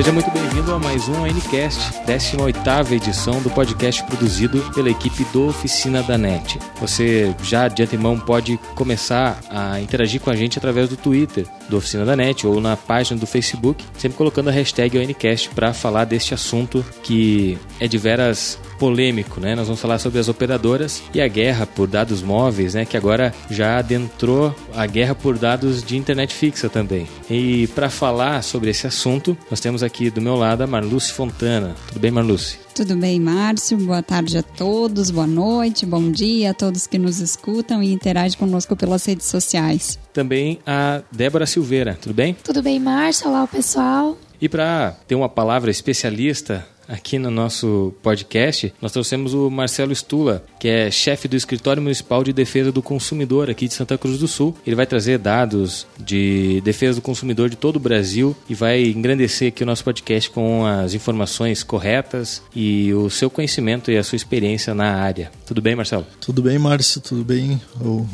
Seja muito bem-vindo a mais um Ncast, 18ª edição do podcast produzido pela equipe do Oficina da NET. Você já de antemão pode começar a interagir com a gente através do Twitter do Oficina da NET ou na página do Facebook, sempre colocando a hashtag Ncast para falar deste assunto que é de veras polêmico, né? Nós vamos falar sobre as operadoras e a guerra por dados móveis, né? Que agora já adentrou a guerra por dados de internet fixa também. E para falar sobre esse assunto, nós temos aqui do meu lado a Marluce Fontana. Tudo bem, Marluce? Tudo bem, Márcio? Boa tarde a todos, boa noite, bom dia a todos que nos escutam e interagem conosco pelas redes sociais. Também a Débora Silveira, tudo bem? Tudo bem, Márcio? Olá, pessoal. E para ter uma palavra especialista aqui no nosso podcast, nós trouxemos o Marcelo Stula, que é chefe do Escritório Municipal de Defesa do Consumidor aqui de Santa Cruz do Sul. Ele vai trazer dados de defesa do consumidor de todo o Brasil e vai engrandecer aqui o nosso podcast com as informações corretas e o seu conhecimento e a sua experiência na área. Tudo bem, Marcelo? Tudo bem, Márcio? Tudo bem?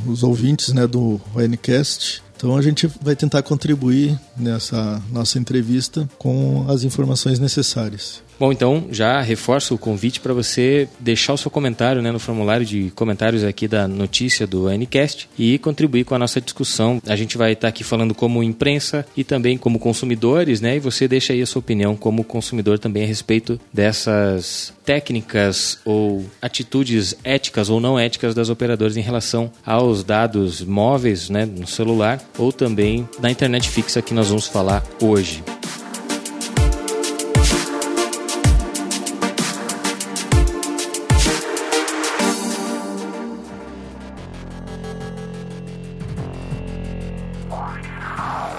Os ouvintes né, do ONCast. Então a gente vai tentar contribuir nessa nossa entrevista com as informações necessárias. Bom, então já reforço o convite para você deixar o seu comentário né, no formulário de comentários aqui da notícia do Ncast e contribuir com a nossa discussão. A gente vai estar tá aqui falando como imprensa e também como consumidores, né? E você deixa aí a sua opinião como consumidor também a respeito dessas técnicas ou atitudes éticas ou não éticas das operadoras em relação aos dados móveis, né, no celular ou também da internet fixa que nós vamos falar hoje.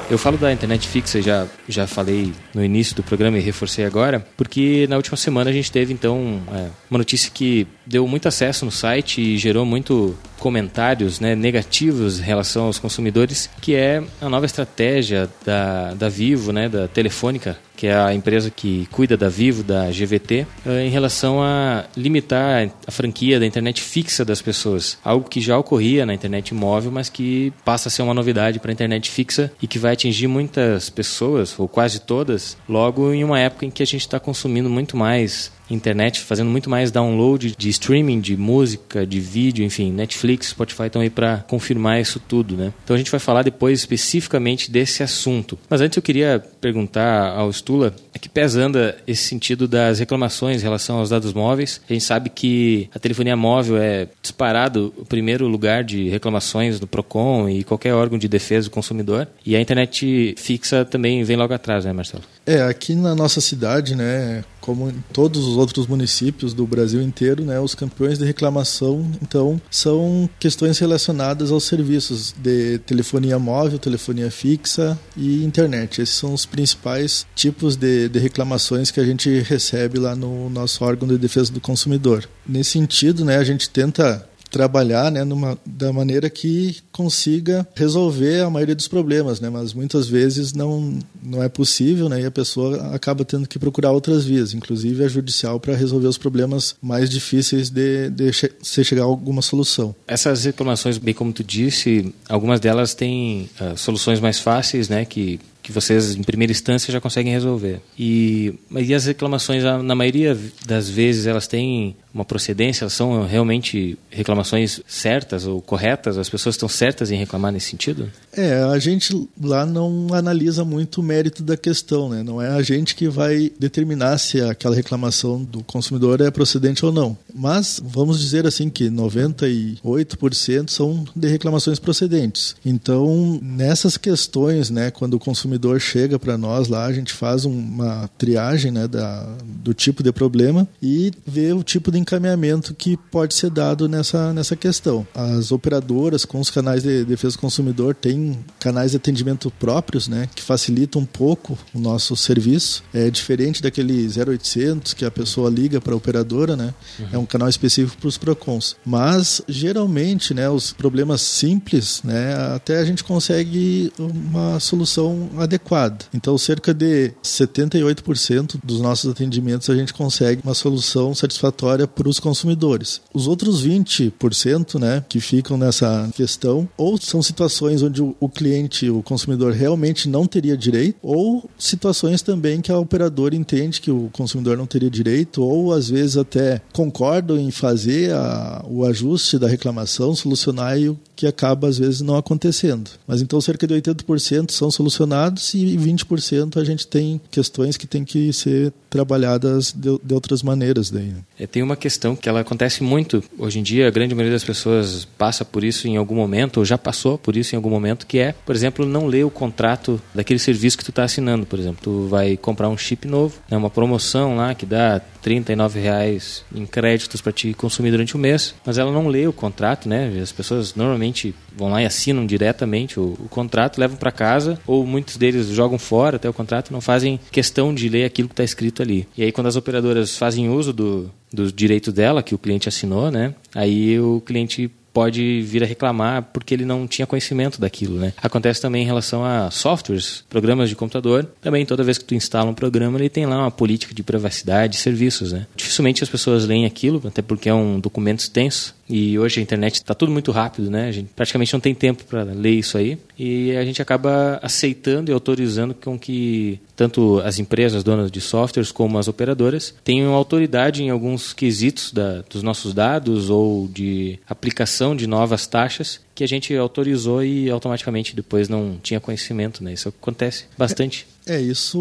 Eu falo da internet fixa, já, já falei no início do programa e reforcei agora, porque na última semana a gente teve então é, uma notícia que deu muito acesso no site e gerou muito comentários né, negativos em relação aos consumidores, que é a nova estratégia da, da Vivo, né, da Telefônica, que é a empresa que cuida da Vivo, da GVT, eh, em relação a limitar a franquia da internet fixa das pessoas. Algo que já ocorria na internet móvel, mas que passa a ser uma novidade para a internet fixa e que vai atingir muitas pessoas, ou quase todas, logo em uma época em que a gente está consumindo muito mais internet, fazendo muito mais download de streaming, de música, de vídeo, enfim, Netflix, Spotify estão aí para confirmar isso tudo, né? Então a gente vai falar depois especificamente desse assunto. Mas antes eu queria perguntar ao Stula, é que pesando esse sentido das reclamações em relação aos dados móveis, a gente sabe que a telefonia móvel é disparado o primeiro lugar de reclamações do Procon e qualquer órgão de defesa do consumidor, e a internet fixa também vem logo atrás, né, Marcelo? É, aqui na nossa cidade, né, como em todos os outros municípios do Brasil inteiro, né, os campeões de reclamação, então, são questões relacionadas aos serviços de telefonia móvel, telefonia fixa e internet. Esses são os principais tipos de, de reclamações que a gente recebe lá no nosso órgão de defesa do consumidor. Nesse sentido, né, a gente tenta trabalhar né, numa, da maneira que consiga resolver a maioria dos problemas, né, mas muitas vezes não, não é possível né, e a pessoa acaba tendo que procurar outras vias, inclusive a judicial, para resolver os problemas mais difíceis de, de che se chegar a alguma solução. Essas reclamações, bem como tu disse, algumas delas têm uh, soluções mais fáceis, né, que que vocês, em primeira instância, já conseguem resolver. E, e as reclamações, na maioria das vezes, elas têm uma procedência, são realmente reclamações certas ou corretas? As pessoas estão certas em reclamar nesse sentido? É, a gente lá não analisa muito o mérito da questão, né? Não é a gente que vai determinar se aquela reclamação do consumidor é procedente ou não. Mas vamos dizer assim que 98% são de reclamações procedentes. Então, nessas questões, né, quando o consumidor consumidor chega para nós lá, a gente faz uma triagem né, da, do tipo de problema e vê o tipo de encaminhamento que pode ser dado nessa, nessa questão. As operadoras com os canais de defesa do consumidor têm canais de atendimento próprios, né, que facilitam um pouco o nosso serviço. É diferente daquele 0800 que a pessoa liga para a operadora, né? Uhum. É um canal específico para os Procons. Mas geralmente, né, os problemas simples, né, até a gente consegue uma solução adequado. Então, cerca de 78% dos nossos atendimentos a gente consegue uma solução satisfatória para os consumidores. Os outros 20% né, que ficam nessa questão, ou são situações onde o, cliente, o consumidor, realmente não teria direito, ou situações também que a operadora entende que o consumidor não teria direito, ou às vezes até concordam em fazer a, o ajuste da reclamação, solucionar e o que acaba às vezes não acontecendo. Mas então cerca de 80% são solucionados e 20% a gente tem questões que tem que ser trabalhadas de, de outras maneiras daí. Né? É, tem uma questão que ela acontece muito hoje em dia, a grande maioria das pessoas passa por isso em algum momento ou já passou por isso em algum momento, que é, por exemplo, não ler o contrato daquele serviço que tu está assinando, por exemplo, tu vai comprar um chip novo, né, uma promoção lá que dá 39 reais em créditos para te consumir durante o mês, mas ela não lê o contrato, né? As pessoas normalmente vão lá e assinam diretamente o, o contrato, levam para casa, ou muitos deles jogam fora até o contrato, não fazem questão de ler aquilo que está escrito ali. E aí quando as operadoras fazem uso do, dos direitos dela, que o cliente assinou, né? Aí o cliente pode vir a reclamar porque ele não tinha conhecimento daquilo, né? Acontece também em relação a softwares, programas de computador. Também toda vez que tu instala um programa, ele tem lá uma política de privacidade, serviços, né? Dificilmente as pessoas leem aquilo, até porque é um documento extenso. E hoje a internet está tudo muito rápido, né? A gente praticamente não tem tempo para ler isso aí. E a gente acaba aceitando e autorizando com que tanto as empresas donas de softwares como as operadoras tenham autoridade em alguns quesitos da, dos nossos dados ou de aplicação de novas taxas que a gente autorizou e automaticamente depois não tinha conhecimento, né? Isso acontece bastante. Isso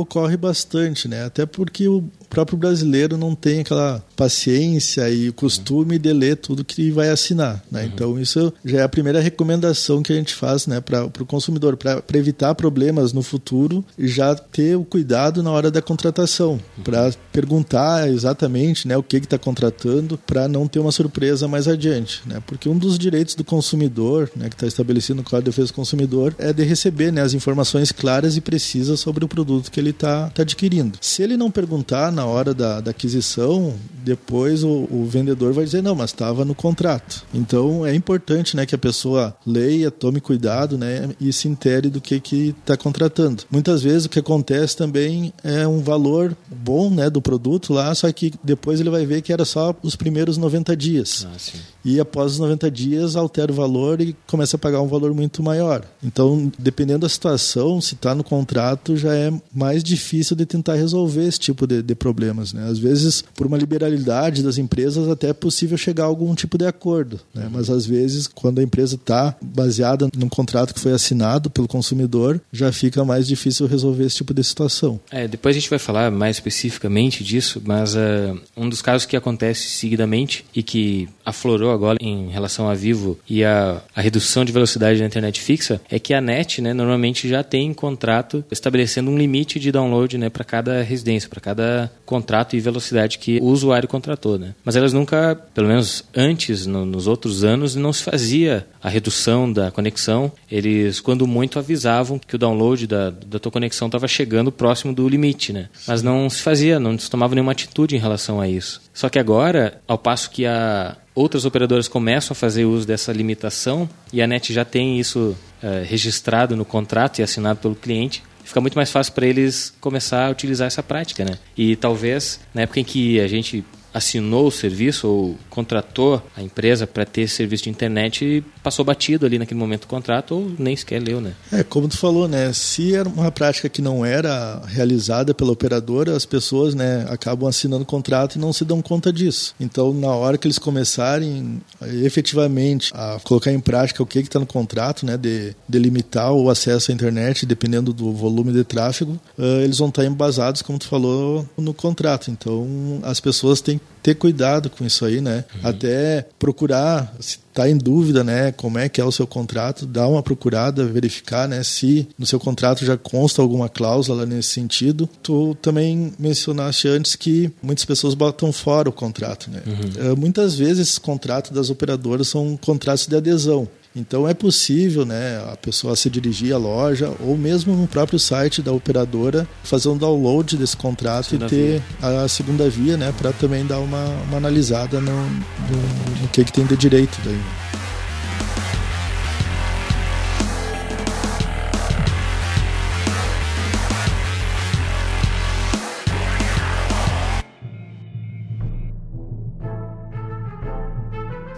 ocorre bastante, né? Até porque o próprio brasileiro não tem aquela paciência e costume de ler tudo que vai assinar, né? Uhum. Então isso já é a primeira recomendação que a gente faz, né, para o consumidor, para evitar problemas no futuro e já ter o cuidado na hora da contratação, uhum. para perguntar exatamente, né, o que está contratando, para não ter uma surpresa mais adiante, né? Porque um dos direitos do consumidor, né, que está estabelecido no Código de Defesa do Consumidor, é de receber, né, as informações claras e precisas pesquisa sobre o produto que ele está tá adquirindo. Se ele não perguntar na hora da, da aquisição, depois o, o, vendedor vai dizer, não, mas estava no contrato. Então é importante né, que a pessoa leia, tome cuidado né, e se intere do que está contratando. Muitas vezes o que acontece também é um valor bom né, do produto lá, só que depois ele vai ver que era só os primeiros 90 dias. Ah, e após os 90 dias altera o valor e começa a pagar um valor muito maior. Então, dependendo da situação, se está no contrato, já é mais difícil de tentar resolver esse tipo de, de problemas. Né? Às vezes, por uma liberalidade das empresas, até é possível chegar a algum tipo de acordo. Né? Mas às vezes, quando a empresa está baseada num contrato que foi assinado pelo consumidor, já fica mais difícil resolver esse tipo de situação. É, depois a gente vai falar mais especificamente disso, mas uh, um dos casos que acontece seguidamente e que aflorou agora em relação a Vivo e a, a redução de velocidade da internet fixa é que a NET né, normalmente já tem contrato estabelecendo um limite de download né, para cada residência, para cada contrato e velocidade que o usuário contratou. Né? Mas elas nunca, pelo menos antes, no, nos outros anos, não se fazia a redução da conexão. Eles, quando muito, avisavam que o download da, da tua conexão estava chegando próximo do limite. Né? Mas não se fazia, não se tomava nenhuma atitude em relação a isso. Só que agora, ao passo que a, outras operadoras começam a fazer uso dessa limitação e a NET já tem isso é, registrado no contrato e assinado pelo cliente, fica muito mais fácil para eles começar a utilizar essa prática, né? E talvez na época em que a gente assinou o serviço ou contratou a empresa para ter serviço de internet e passou batido ali naquele momento do contrato ou nem sequer leu, né? É, como tu falou, né? Se era uma prática que não era realizada pela operadora, as pessoas, né, acabam assinando o contrato e não se dão conta disso. Então, na hora que eles começarem efetivamente a colocar em prática o que está no contrato, né, de delimitar o acesso à internet, dependendo do volume de tráfego, uh, eles vão estar embasados, como tu falou, no contrato. Então, as pessoas têm ter cuidado com isso aí, né? Uhum. Até procurar, se está em dúvida, né, como é que é o seu contrato, dar uma procurada, verificar, né, se no seu contrato já consta alguma cláusula nesse sentido. Tu também mencionaste antes que muitas pessoas botam fora o contrato, né? Uhum. Uh, muitas vezes esses contratos das operadoras são contratos de adesão. Então é possível né, a pessoa se dirigir à loja ou mesmo no próprio site da operadora fazer um download desse contrato segunda e ter via. a segunda via né, para também dar uma, uma analisada no, no, no que, que tem de direito daí.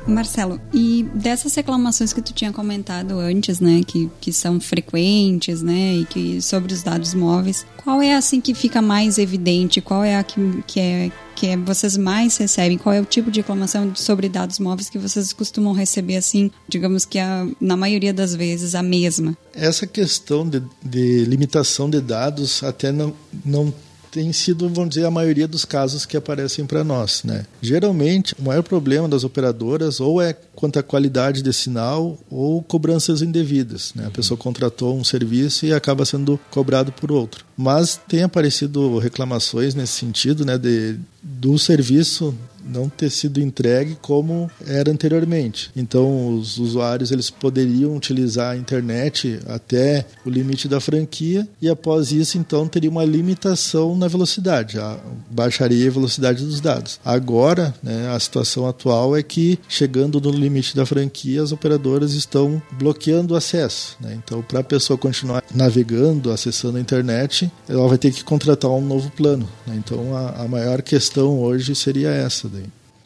Marcelo, e dessas reclamações que tu tinha comentado antes, né, que, que são frequentes, né, e que sobre os dados móveis, qual é assim que fica mais evidente? Qual é a que, que é que é, vocês mais recebem? Qual é o tipo de reclamação sobre dados móveis que vocês costumam receber assim, digamos que a, na maioria das vezes a mesma? Essa questão de, de limitação de dados até não, não tem sido, vamos dizer, a maioria dos casos que aparecem para nós. Né? Geralmente, o maior problema das operadoras ou é quanto à qualidade de sinal ou cobranças indevidas. Né? A pessoa contratou um serviço e acaba sendo cobrado por outro. Mas tem aparecido reclamações nesse sentido, né, de, do serviço não ter sido entregue como era anteriormente. Então, os usuários eles poderiam utilizar a internet até o limite da franquia e após isso, então, teria uma limitação na velocidade, baixaria a velocidade dos dados. Agora, né, a situação atual é que chegando no limite da franquia, as operadoras estão bloqueando o acesso. Né? Então, para a pessoa continuar navegando, acessando a internet, ela vai ter que contratar um novo plano. Né? Então, a, a maior questão hoje seria essa.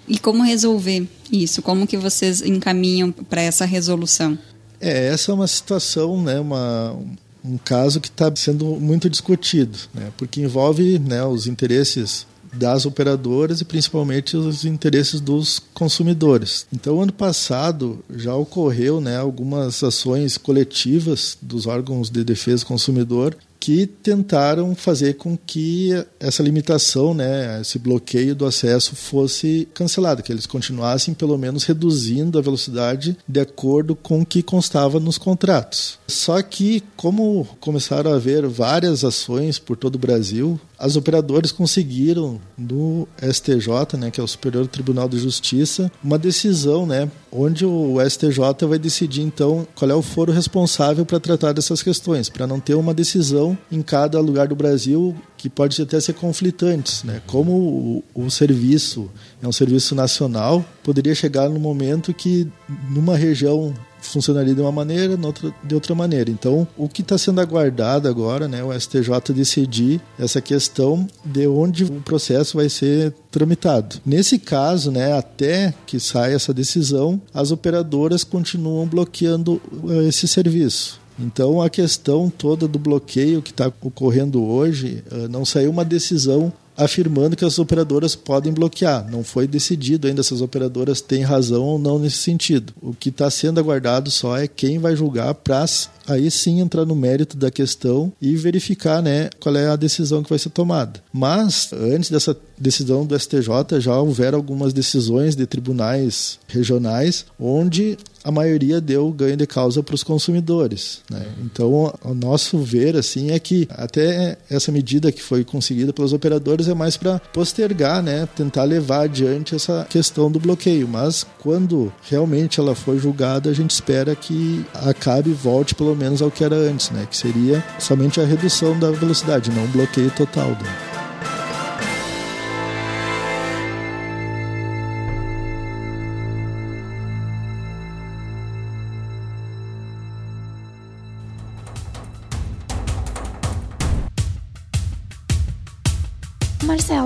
E como resolver isso? Como que vocês encaminham para essa resolução? É, essa é uma situação, né, uma, um caso que está sendo muito discutido, né, porque envolve né, os interesses das operadoras e principalmente os interesses dos consumidores. Então, ano passado já ocorreu né, algumas ações coletivas dos órgãos de defesa do consumidor que tentaram fazer com que essa limitação, né, esse bloqueio do acesso fosse cancelado, que eles continuassem pelo menos reduzindo a velocidade de acordo com o que constava nos contratos. Só que, como começaram a haver várias ações por todo o Brasil, as operadoras conseguiram no STJ, né, que é o Superior Tribunal de Justiça, uma decisão, né, onde o STJ vai decidir então qual é o foro responsável para tratar dessas questões, para não ter uma decisão em cada lugar do Brasil que pode até ser conflitantes, né? Como o, o serviço é um serviço nacional, poderia chegar no momento que numa região funcionaria de uma maneira, de outra maneira. Então, o que está sendo aguardado agora, né, o STJ decidir essa questão de onde o processo vai ser tramitado. Nesse caso, né, até que saia essa decisão, as operadoras continuam bloqueando eh, esse serviço. Então, a questão toda do bloqueio que está ocorrendo hoje, eh, não saiu uma decisão afirmando que as operadoras podem bloquear. Não foi decidido ainda se as operadoras têm razão ou não nesse sentido. O que está sendo aguardado só é quem vai julgar para aí sim entrar no mérito da questão e verificar né, qual é a decisão que vai ser tomada. Mas, antes dessa decisão do STJ, já houveram algumas decisões de tribunais regionais onde a maioria deu ganho de causa para os consumidores. Né? Então, o nosso ver assim é que até essa medida que foi conseguida pelos operadores é mais para postergar, né? tentar levar adiante essa questão do bloqueio. Mas quando realmente ela for julgada, a gente espera que acabe e volte pelo menos ao que era antes, né? que seria somente a redução da velocidade, não um bloqueio total. Né?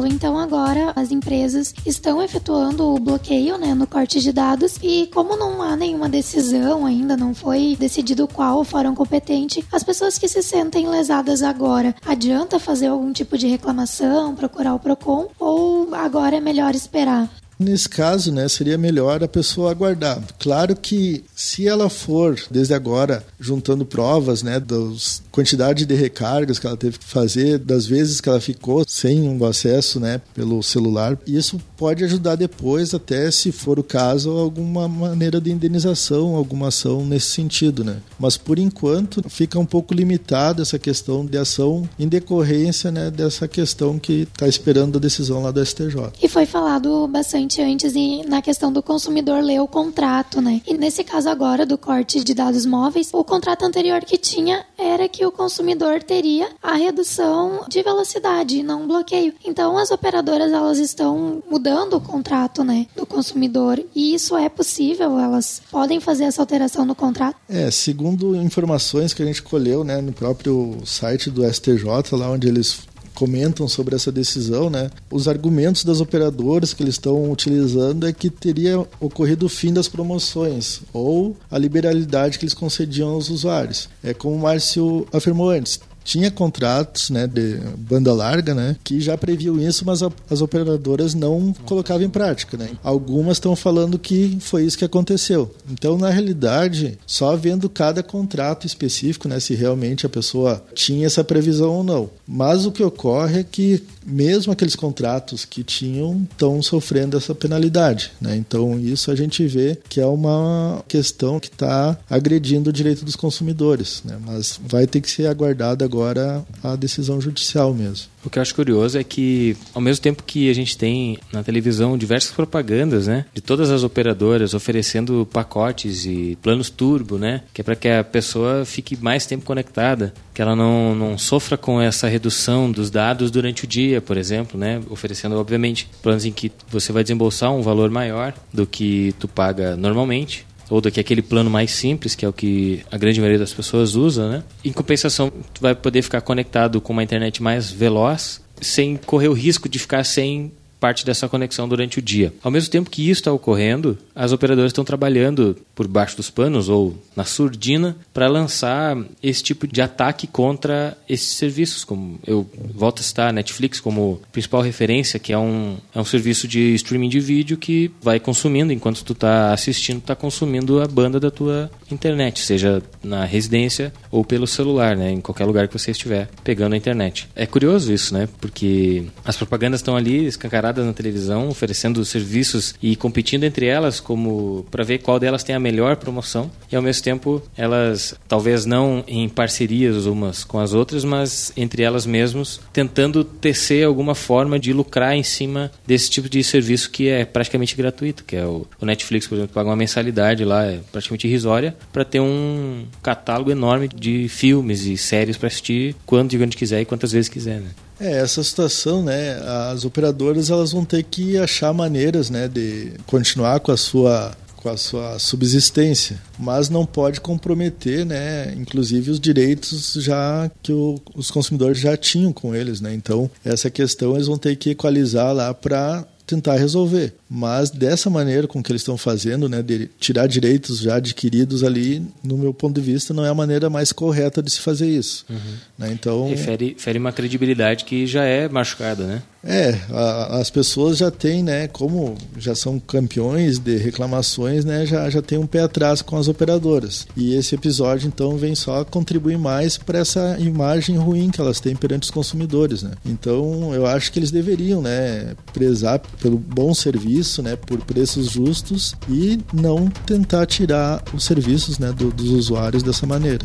Marcelo, então agora as empresas estão efetuando o bloqueio né, no corte de dados. E como não há nenhuma decisão ainda, não foi decidido qual o fórum competente, as pessoas que se sentem lesadas agora, adianta fazer algum tipo de reclamação, procurar o PROCON? Ou agora é melhor esperar? Nesse caso, né, seria melhor a pessoa aguardar. Claro que se ela for desde agora juntando provas, né, das quantidade de recargas que ela teve que fazer, das vezes que ela ficou sem um acesso, né, pelo celular, isso pode ajudar depois até se for o caso alguma maneira de indenização, alguma ação nesse sentido, né? Mas por enquanto fica um pouco limitada essa questão de ação em decorrência, né, dessa questão que está esperando a decisão lá do STJ. E foi falado bastante antes na questão do consumidor ler o contrato, né? E nesse caso agora do corte de dados móveis, o contrato anterior que tinha era que o consumidor teria a redução de velocidade e não um bloqueio. Então as operadoras elas estão mudando o contrato, né, do consumidor e isso é possível, elas podem fazer essa alteração no contrato? É, segundo informações que a gente colheu, né, no próprio site do STJ, lá onde eles comentam sobre essa decisão, né? Os argumentos das operadoras que eles estão utilizando é que teria ocorrido o fim das promoções ou a liberalidade que eles concediam aos usuários. É como o Márcio afirmou antes, tinha contratos né, de banda larga né, que já previam isso, mas a, as operadoras não colocavam em prática. Né. Algumas estão falando que foi isso que aconteceu. Então, na realidade, só vendo cada contrato específico, né, se realmente a pessoa tinha essa previsão ou não. Mas o que ocorre é que mesmo aqueles contratos que tinham estão sofrendo essa penalidade. Né? Então, isso a gente vê que é uma questão que está agredindo o direito dos consumidores. Né? Mas vai ter que ser aguardada agora a decisão judicial mesmo. O que eu acho curioso é que, ao mesmo tempo que a gente tem na televisão diversas propagandas, né, de todas as operadoras oferecendo pacotes e planos turbo, né, que é para que a pessoa fique mais tempo conectada, que ela não, não sofra com essa redução dos dados durante o dia, por exemplo, né, oferecendo, obviamente, planos em que você vai desembolsar um valor maior do que tu paga normalmente, ou do que aquele plano mais simples, que é o que a grande maioria das pessoas usa, né? Em compensação, tu vai poder ficar conectado com uma internet mais veloz, sem correr o risco de ficar sem parte dessa conexão durante o dia. Ao mesmo tempo que isso está ocorrendo, as operadoras estão trabalhando por baixo dos panos ou na surdina para lançar esse tipo de ataque contra esses serviços. Como eu volto a citar a Netflix como principal referência, que é um, é um serviço de streaming de vídeo que vai consumindo, enquanto tu está assistindo, está consumindo a banda da tua internet, seja na residência ou pelo celular, né, em qualquer lugar que você estiver pegando a internet. É curioso isso, né, porque as propagandas estão ali escancaradas na televisão, oferecendo serviços e competindo entre elas como para ver qual delas tem a melhor promoção. E ao mesmo tempo, elas talvez não em parcerias umas com as outras, mas entre elas mesmas tentando tecer alguma forma de lucrar em cima desse tipo de serviço que é praticamente gratuito, que é o, o Netflix, por exemplo, paga uma mensalidade lá, é praticamente irrisória, para ter um catálogo enorme de filmes e séries para assistir quando e onde quiser e quantas vezes quiser, né? É, essa situação, né, as operadoras elas vão ter que achar maneiras, né, de continuar com a sua com a sua subsistência, mas não pode comprometer, né, inclusive os direitos já que o, os consumidores já tinham com eles, né? Então, essa questão eles vão ter que equalizar lá para tentar resolver. Mas dessa maneira com que eles estão fazendo, né, de tirar direitos já adquiridos ali, no meu ponto de vista, não é a maneira mais correta de se fazer isso. Uhum. Né? Então, fere, fere uma credibilidade que já é machucada, né? É, a, as pessoas já têm, né, como já são campeões de reclamações, né, já, já tem um pé atrás com as operadoras. E esse episódio, então, vem só contribuir mais para essa imagem ruim que elas têm perante os consumidores, né. Então, eu acho que eles deveriam, né, prezar pelo bom serviço, né, por preços justos e não tentar tirar os serviços, né, do, dos usuários dessa maneira.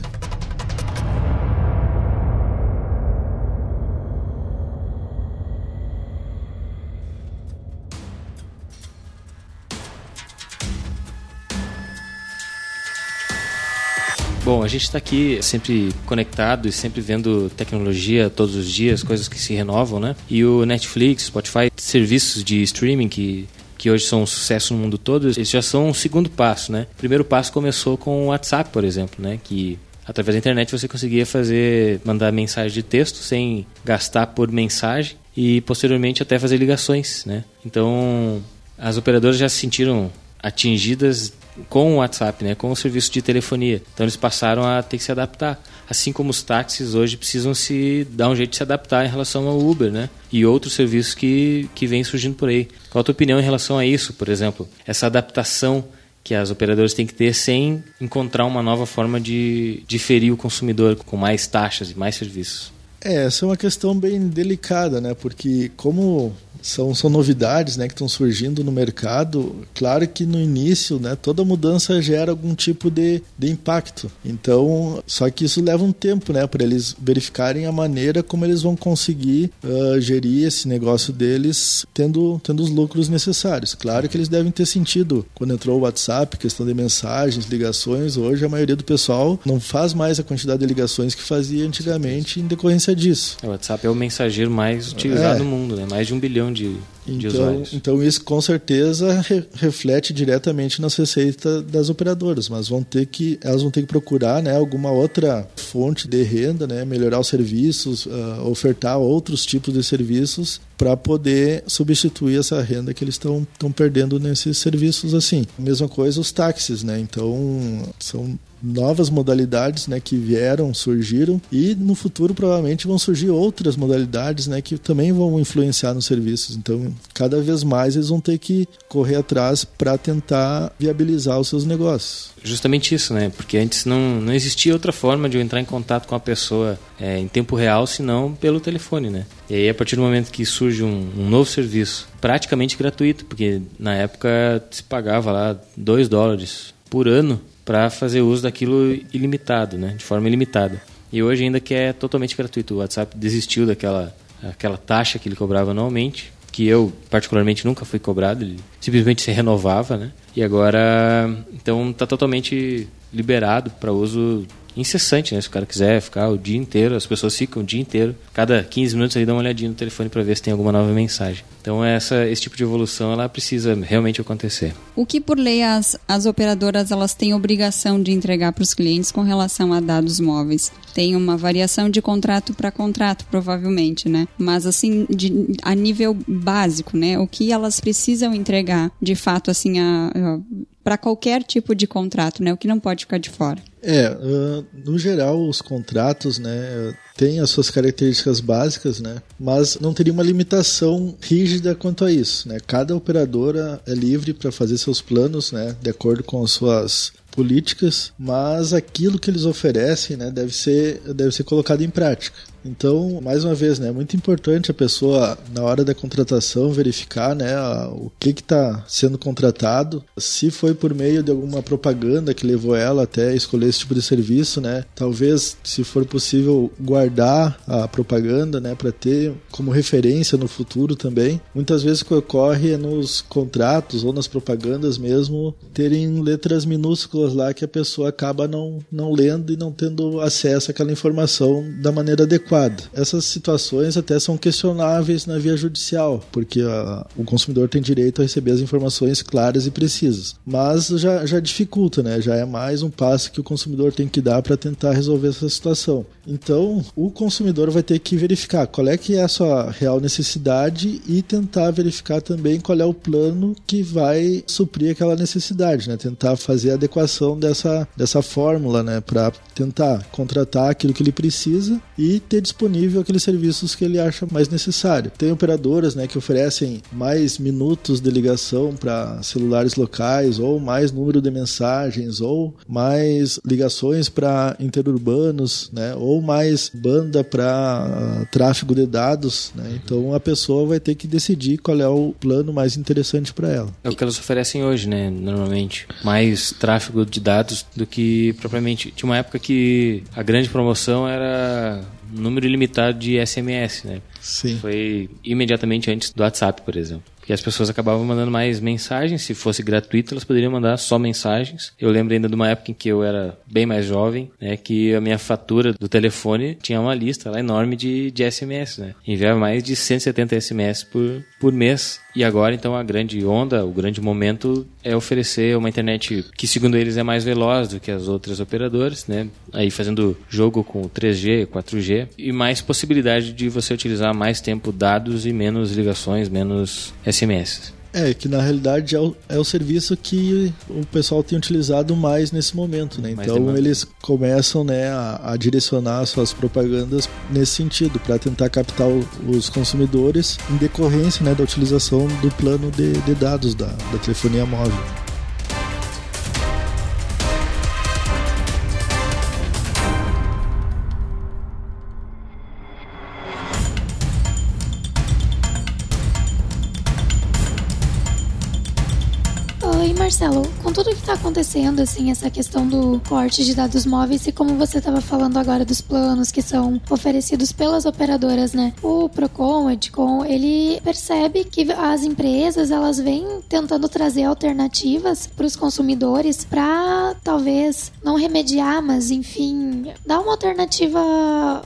Bom, a gente está aqui sempre conectado e sempre vendo tecnologia todos os dias, coisas que se renovam, né? E o Netflix, Spotify, serviços de streaming que que hoje são um sucesso no mundo todo, eles já são um segundo passo, né? O primeiro passo começou com o WhatsApp, por exemplo, né? Que através da internet você conseguia fazer, mandar mensagem de texto sem gastar por mensagem e posteriormente até fazer ligações, né? Então as operadoras já se sentiram atingidas com o WhatsApp, né, com o serviço de telefonia. Então eles passaram a ter que se adaptar. Assim como os táxis hoje precisam se dar um jeito de se adaptar em relação ao Uber, né? E outros serviços que, que vêm surgindo por aí. Qual a tua opinião em relação a isso, por exemplo? Essa adaptação que as operadoras têm que ter sem encontrar uma nova forma de, de ferir o consumidor com mais taxas e mais serviços. É, essa é uma questão bem delicada, né? Porque como são, são novidades né, que estão surgindo no mercado. Claro que no início né, toda mudança gera algum tipo de, de impacto. Então, só que isso leva um tempo né, para eles verificarem a maneira como eles vão conseguir uh, gerir esse negócio deles tendo, tendo os lucros necessários. Claro que eles devem ter sentido quando entrou o WhatsApp, questão de mensagens, ligações. Hoje a maioria do pessoal não faz mais a quantidade de ligações que fazia antigamente em decorrência disso. O WhatsApp é o mensageiro mais utilizado É. no mundo, né? Mais de um bilhão de, de Então, usuários. então isso com certeza re- reflete diretamente nas receitas das operadoras, mas vão ter que elas vão ter que procurar, né, alguma outra fonte de renda, né, melhorar os serviços, ah, ofertar outros tipos de serviços para poder substituir essa renda que eles estão estão perdendo nesses serviços assim. Mesma coisa os táxis, né? Então são novas modalidades né, que vieram, surgiram e no futuro provavelmente vão surgir outras modalidades né, que também vão influenciar nos serviços. Então, cada vez mais eles vão ter que correr atrás para tentar viabilizar os seus negócios. Justamente isso, né? Porque antes não, não existia outra forma de eu entrar em contato com a pessoa é, em tempo real, senão pelo telefone, né? E aí, a partir do momento que surge um, um novo serviço, praticamente gratuito, porque na época se pagava lá 2 dólares por ano para fazer uso daquilo ilimitado, né? De forma ilimitada. E hoje ainda que é totalmente gratuito. O WhatsApp desistiu daquela aquela taxa que ele cobrava anualmente, que eu particularmente nunca fui cobrado, ele simplesmente se renovava, né? E agora, então está totalmente liberado para uso incessante, né? Se o cara quiser ficar o dia inteiro, as pessoas ficam o dia inteiro, cada 15 minutos ele dá uma olhadinha no telefone para ver se tem alguma nova mensagem. Então essa esse tipo de evolução ela precisa realmente acontecer. O que por lei as, as operadoras elas têm obrigação de entregar para os clientes com relação a dados móveis? Tem uma variação de contrato para contrato, provavelmente, né? Mas assim, de, a nível básico, né? O que elas precisam entregar, de fato, assim, a, a para qualquer tipo de contrato, né? O que não pode ficar de fora. É, uh, no geral os contratos, né, têm as suas características básicas, né, mas não teria uma limitação rígida quanto a isso, né. Cada operadora é livre para fazer seus planos, né, de acordo com as suas políticas, mas aquilo que eles oferecem, né, deve ser deve ser colocado em prática. Então, mais uma vez, né, é muito importante a pessoa, na hora da contratação, verificar né, a- o que está sendo contratado, se foi por meio de alguma propaganda que levou ela até escolher esse tipo de serviço, né, talvez, se for possível, guardar a propaganda né, para ter como referência no futuro também. Muitas vezes o que ocorre é nos contratos ou nas propagandas mesmo terem letras minúsculas lá que a pessoa acaba não, não lendo e não tendo acesso àquela informação da maneira adequada. Essas situações até são questionáveis na via judicial, porque a- o consumidor tem direito a receber as informações claras e precisas. Mas já, já dificulta, né? Já é mais um passo que o consumidor tem que dar para tentar resolver essa situação. Então, o consumidor vai ter que verificar qual é que é a sua real necessidade e tentar verificar também qual é o plano que vai suprir aquela necessidade, né? Tentar fazer a adequação dessa, dessa fórmula, né? Para tentar contratar aquilo que ele precisa e ter disponível aqueles serviços que ele acha mais necessário. Tem operadoras, né, que oferecem mais minutos de ligação para celulares locais ou mais número de mensagens ou mais ligações para interurbanos, né, ou mais banda para tráfego de dados, né? Então a pessoa vai ter que decidir qual é o plano mais interessante para ela. É o que elas oferecem hoje, né? Normalmente. Mais tráfego de dados do que propriamente. Tinha uma época que a grande promoção era número ilimitado de SMS, né? Sim. Foi imediatamente antes do WhatsApp, por exemplo. Porque as pessoas acabavam mandando mais mensagens. Se fosse gratuito, elas poderiam mandar só mensagens. Eu lembro ainda de uma época em que eu era bem mais jovem, né? Que a minha fatura do telefone tinha uma lista lá enorme de, de SMS, né? Enviava mais de 170 SMS por, por mês. E agora, então, a grande onda, o grande momento é oferecer uma internet que, segundo eles, é mais veloz do que as outras operadoras, né? Aí fazendo jogo com 3G, 4G e mais possibilidade de você utilizar mais tempo dados e menos ligações, menos SMS. É, que na realidade é o, é o serviço que o pessoal tem utilizado mais nesse momento, né? Mais Então demanda. eles começam né, a, a direcionar suas propagandas nesse sentido, para tentar captar o- os consumidores em decorrência né, da utilização do plano de, de dados da, da telefonia móvel. Marcelo, com tudo que está acontecendo, assim, essa questão do corte de dados móveis e como você estava falando agora dos planos que são oferecidos pelas operadoras, né? O Procon, o Edcon, ele percebe que as empresas elas vêm tentando trazer alternativas para os consumidores para talvez não remediar, mas enfim, dar uma alternativa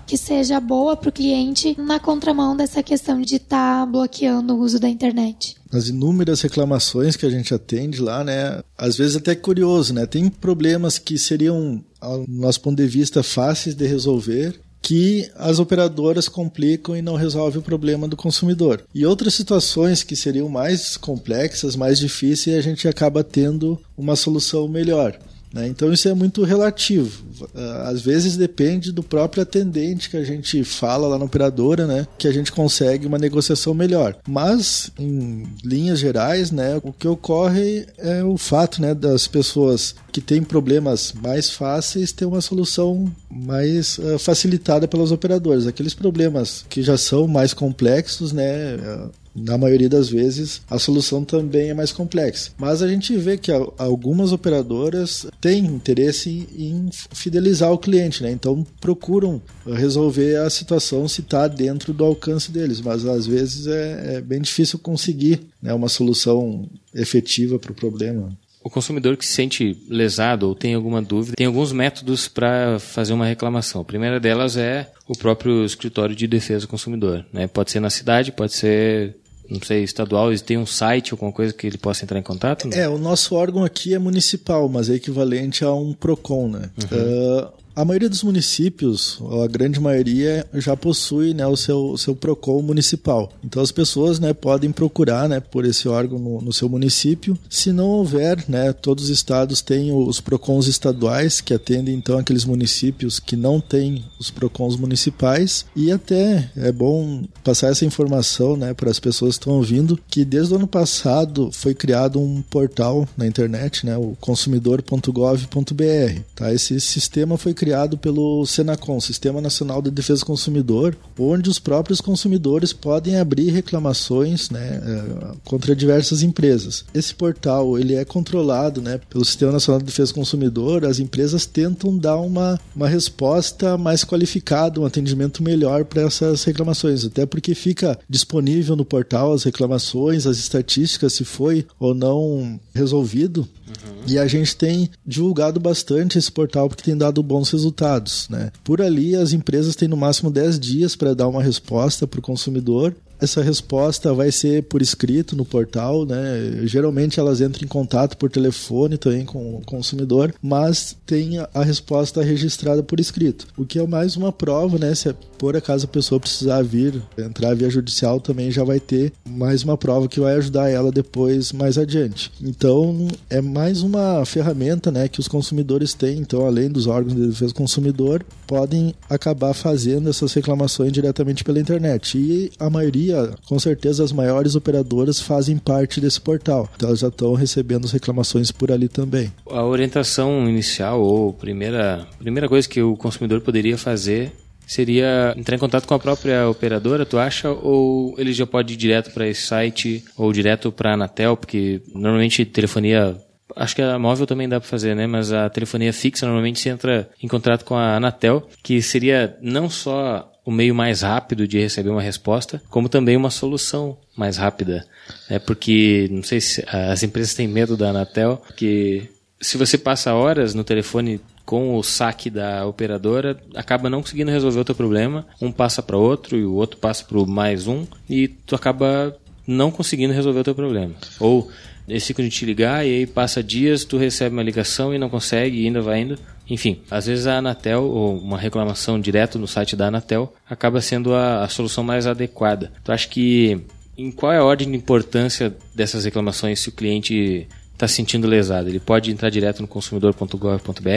que seja boa para o cliente na contramão dessa questão de estar tá bloqueando o uso da internet nas inúmeras reclamações que a gente atende lá, né? Às vezes até curioso, né? Tem problemas que seriam, ao nosso ponto de vista, fáceis de resolver que as operadoras complicam e não resolvem o problema do consumidor. E outras situações que seriam mais complexas, mais difíceis, a gente acaba tendo uma solução melhor. Né? Então isso é muito relativo. Ah, às vezes depende do próprio atendente que a gente fala lá na operadora, né? que a gente consegue uma negociação melhor. Mas, em linhas gerais, né, o que ocorre é o fato né, das pessoas que têm problemas mais fáceis ter uma solução mais uh, facilitada pelas operadoras. Aqueles problemas que já são mais complexos, né, na maioria das vezes, a solução também é mais complexa. Mas a gente vê que algumas operadoras têm interesse em fidelizar o cliente, né? Então procuram resolver a situação se está dentro do alcance deles. Mas às vezes é, é bem difícil conseguir né, uma solução efetiva para o problema. O consumidor que se sente lesado ou tem alguma dúvida, tem alguns métodos para fazer uma reclamação. A primeira delas é o próprio escritório de defesa do consumidor. Né? Pode ser na cidade, pode ser não sei, estadual, têm um site, alguma coisa que ele possa entrar em contato? Não? É, o nosso órgão aqui é municipal, mas é equivalente a um PROCON, né? Uhum. Uh, a maioria dos municípios, a grande maioria, já possui né, o seu, seu PROCON municipal. Então as pessoas né, podem procurar né, por esse órgão no, no, seu município. Se não houver, né, todos os estados têm os PROCONs estaduais, que atendem então aqueles municípios que não têm os PROCONs municipais. E até é bom passar essa informação né, para as pessoas que estão ouvindo, que desde o ano passado foi criado um portal na internet, né, o consumidor.gov.br. Tá? Esse sistema foi criado pelo Senacom, Sistema Nacional de Defesa do Consumidor, onde os próprios consumidores podem abrir reclamações né, é, contra diversas empresas. Esse portal ele é controlado né, pelo Sistema Nacional de Defesa do Consumidor. As empresas tentam dar uma, uma resposta mais qualificada, um atendimento melhor para essas reclamações, até porque fica disponível no portal as reclamações, as estatísticas, se foi ou não resolvido. Uhum. E a gente tem divulgado bastante esse portal porque tem dado bons resultados. Né? Por ali, as empresas têm no máximo 10 dias para dar uma resposta para o consumidor essa resposta vai ser por escrito no portal, né? Geralmente elas entram em contato por telefone também com o consumidor, mas tem a resposta registrada por escrito. O que é mais uma prova, né? Se por acaso a pessoa precisar vir, entrar via judicial, também já vai ter mais uma prova que vai ajudar ela depois mais adiante. Então, é mais uma ferramenta, né, que os consumidores têm, então além dos órgãos de defesa do consumidor, podem acabar fazendo essas reclamações diretamente pela internet. E a maioria com certeza, as maiores operadoras fazem parte desse portal. Então, elas já estão recebendo as reclamações por ali também. A orientação inicial ou primeira, primeira coisa que o consumidor poderia fazer seria entrar em contato com a própria operadora, tu acha? Ou ele já pode ir direto para esse site ou direto para a Anatel? Porque normalmente telefonia Acho que a móvel também dá para fazer, né? Mas a telefonia fixa normalmente se entra em contato com a Anatel, que seria não só o meio mais rápido de receber uma resposta, como também uma solução mais rápida. É porque, não sei se as empresas têm medo da Anatel, que se você passa horas no telefone com o saque da operadora, acaba não conseguindo resolver o teu problema. Um passa para outro e o outro passa para mais um e tu acaba não conseguindo resolver o teu problema. Ou eles ficam de te ligar e aí passa dias, tu recebe uma ligação e não consegue e ainda vai indo. Enfim, às vezes a Anatel, ou uma reclamação direto no site da Anatel, acaba sendo a, a solução mais adequada. Tu acha que em qual é a ordem de importância dessas reclamações se o cliente está se sentindo lesado? Ele pode entrar direto no consumidor.gov.br?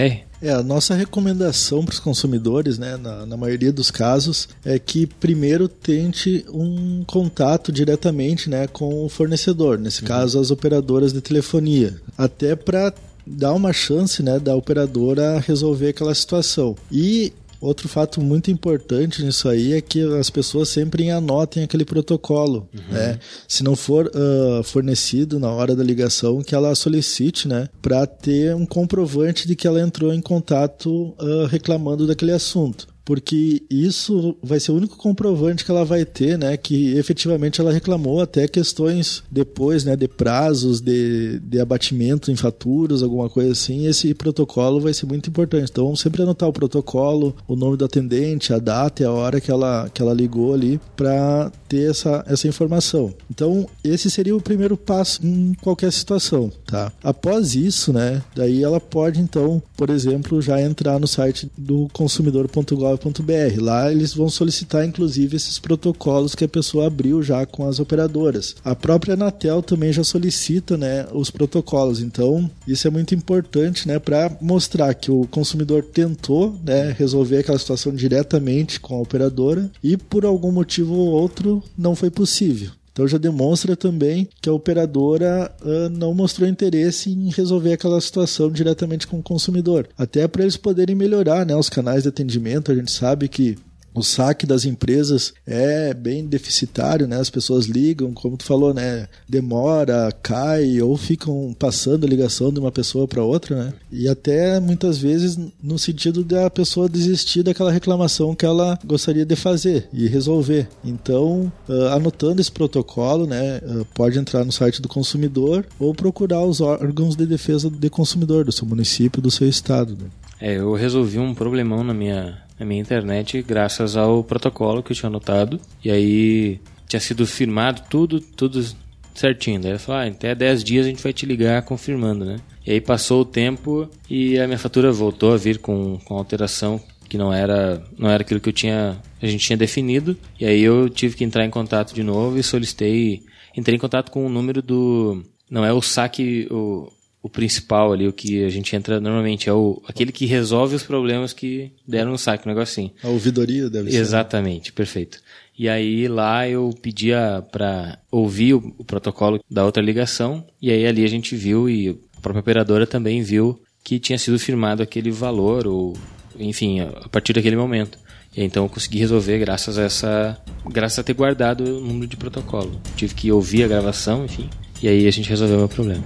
É, a nossa recomendação para os consumidores, né, na, na, maioria dos casos, é que primeiro tente um contato diretamente né, com o fornecedor, nesse uhum. caso as operadoras de telefonia, até para dar uma chance né, da operadora resolver aquela situação. E Outro fato muito importante nisso aí é que as pessoas sempre anotem aquele protocolo, uhum. né? Se não for uh, fornecido na hora da ligação, que ela solicite, né, para ter um comprovante de que ela entrou em contato uh, reclamando daquele assunto porque isso vai ser o único comprovante que ela vai ter, né, que efetivamente ela reclamou até questões depois, né, de prazos, de, de abatimento em faturas, alguma coisa assim, esse protocolo vai ser muito importante. Então, sempre anotar o protocolo, o nome do atendente, a data e a hora que ela, que ela ligou ali para ter essa, essa informação. Então, esse seria o primeiro passo em qualquer situação, tá? Após isso, né, daí ela pode então, por exemplo, já entrar no site do consumidor.gov Lá eles vão solicitar, inclusive, esses protocolos que a pessoa abriu já com as operadoras. A própria Anatel também já solicita né, os protocolos. Então, isso é muito importante né, para mostrar que o consumidor tentou né, resolver aquela situação diretamente com a operadora e, por algum motivo ou outro, não foi possível. Então já demonstra também que a operadora uh, não mostrou interesse em resolver aquela situação diretamente com o consumidor. Até para eles poderem melhorar né, os canais de atendimento. A gente sabe que o saque das empresas é bem deficitário, né? As pessoas ligam, como tu falou, né? Demora, cai ou ficam passando a ligação de uma pessoa para outra, né? E até muitas vezes no sentido da pessoa desistir daquela reclamação que ela gostaria de fazer e resolver. Então, uh, anotando esse protocolo, né? Uh, pode entrar no site do consumidor ou procurar os órgãos de defesa do consumidor do seu município, do seu estado. Né? É, eu resolvi um problemão na minha na minha internet graças ao protocolo que eu tinha anotado. E aí tinha sido firmado tudo, tudo certinho. Daí ele falou, ah, até 10 dias a gente vai te ligar confirmando, né? E aí passou o tempo e a minha fatura voltou a vir com, com alteração que não era não era aquilo que eu tinha a gente tinha definido e aí eu tive que entrar em contato de novo e solicitei entrei em contato com o número do não é o saque o, o principal ali, o que a gente entra normalmente, é o, aquele que resolve os problemas que deram no saque, um negócio assim. A ouvidoria deve ser. Exatamente, perfeito. E aí lá eu pedia para ouvir o, o, protocolo da outra ligação, e aí ali a gente viu, e a própria operadora também viu que tinha sido firmado aquele valor, ou enfim, a partir daquele momento. E então eu consegui resolver graças a essa. graças a ter guardado o número de protocolo. Tive que ouvir a gravação, enfim, e aí a gente resolveu o meu problema.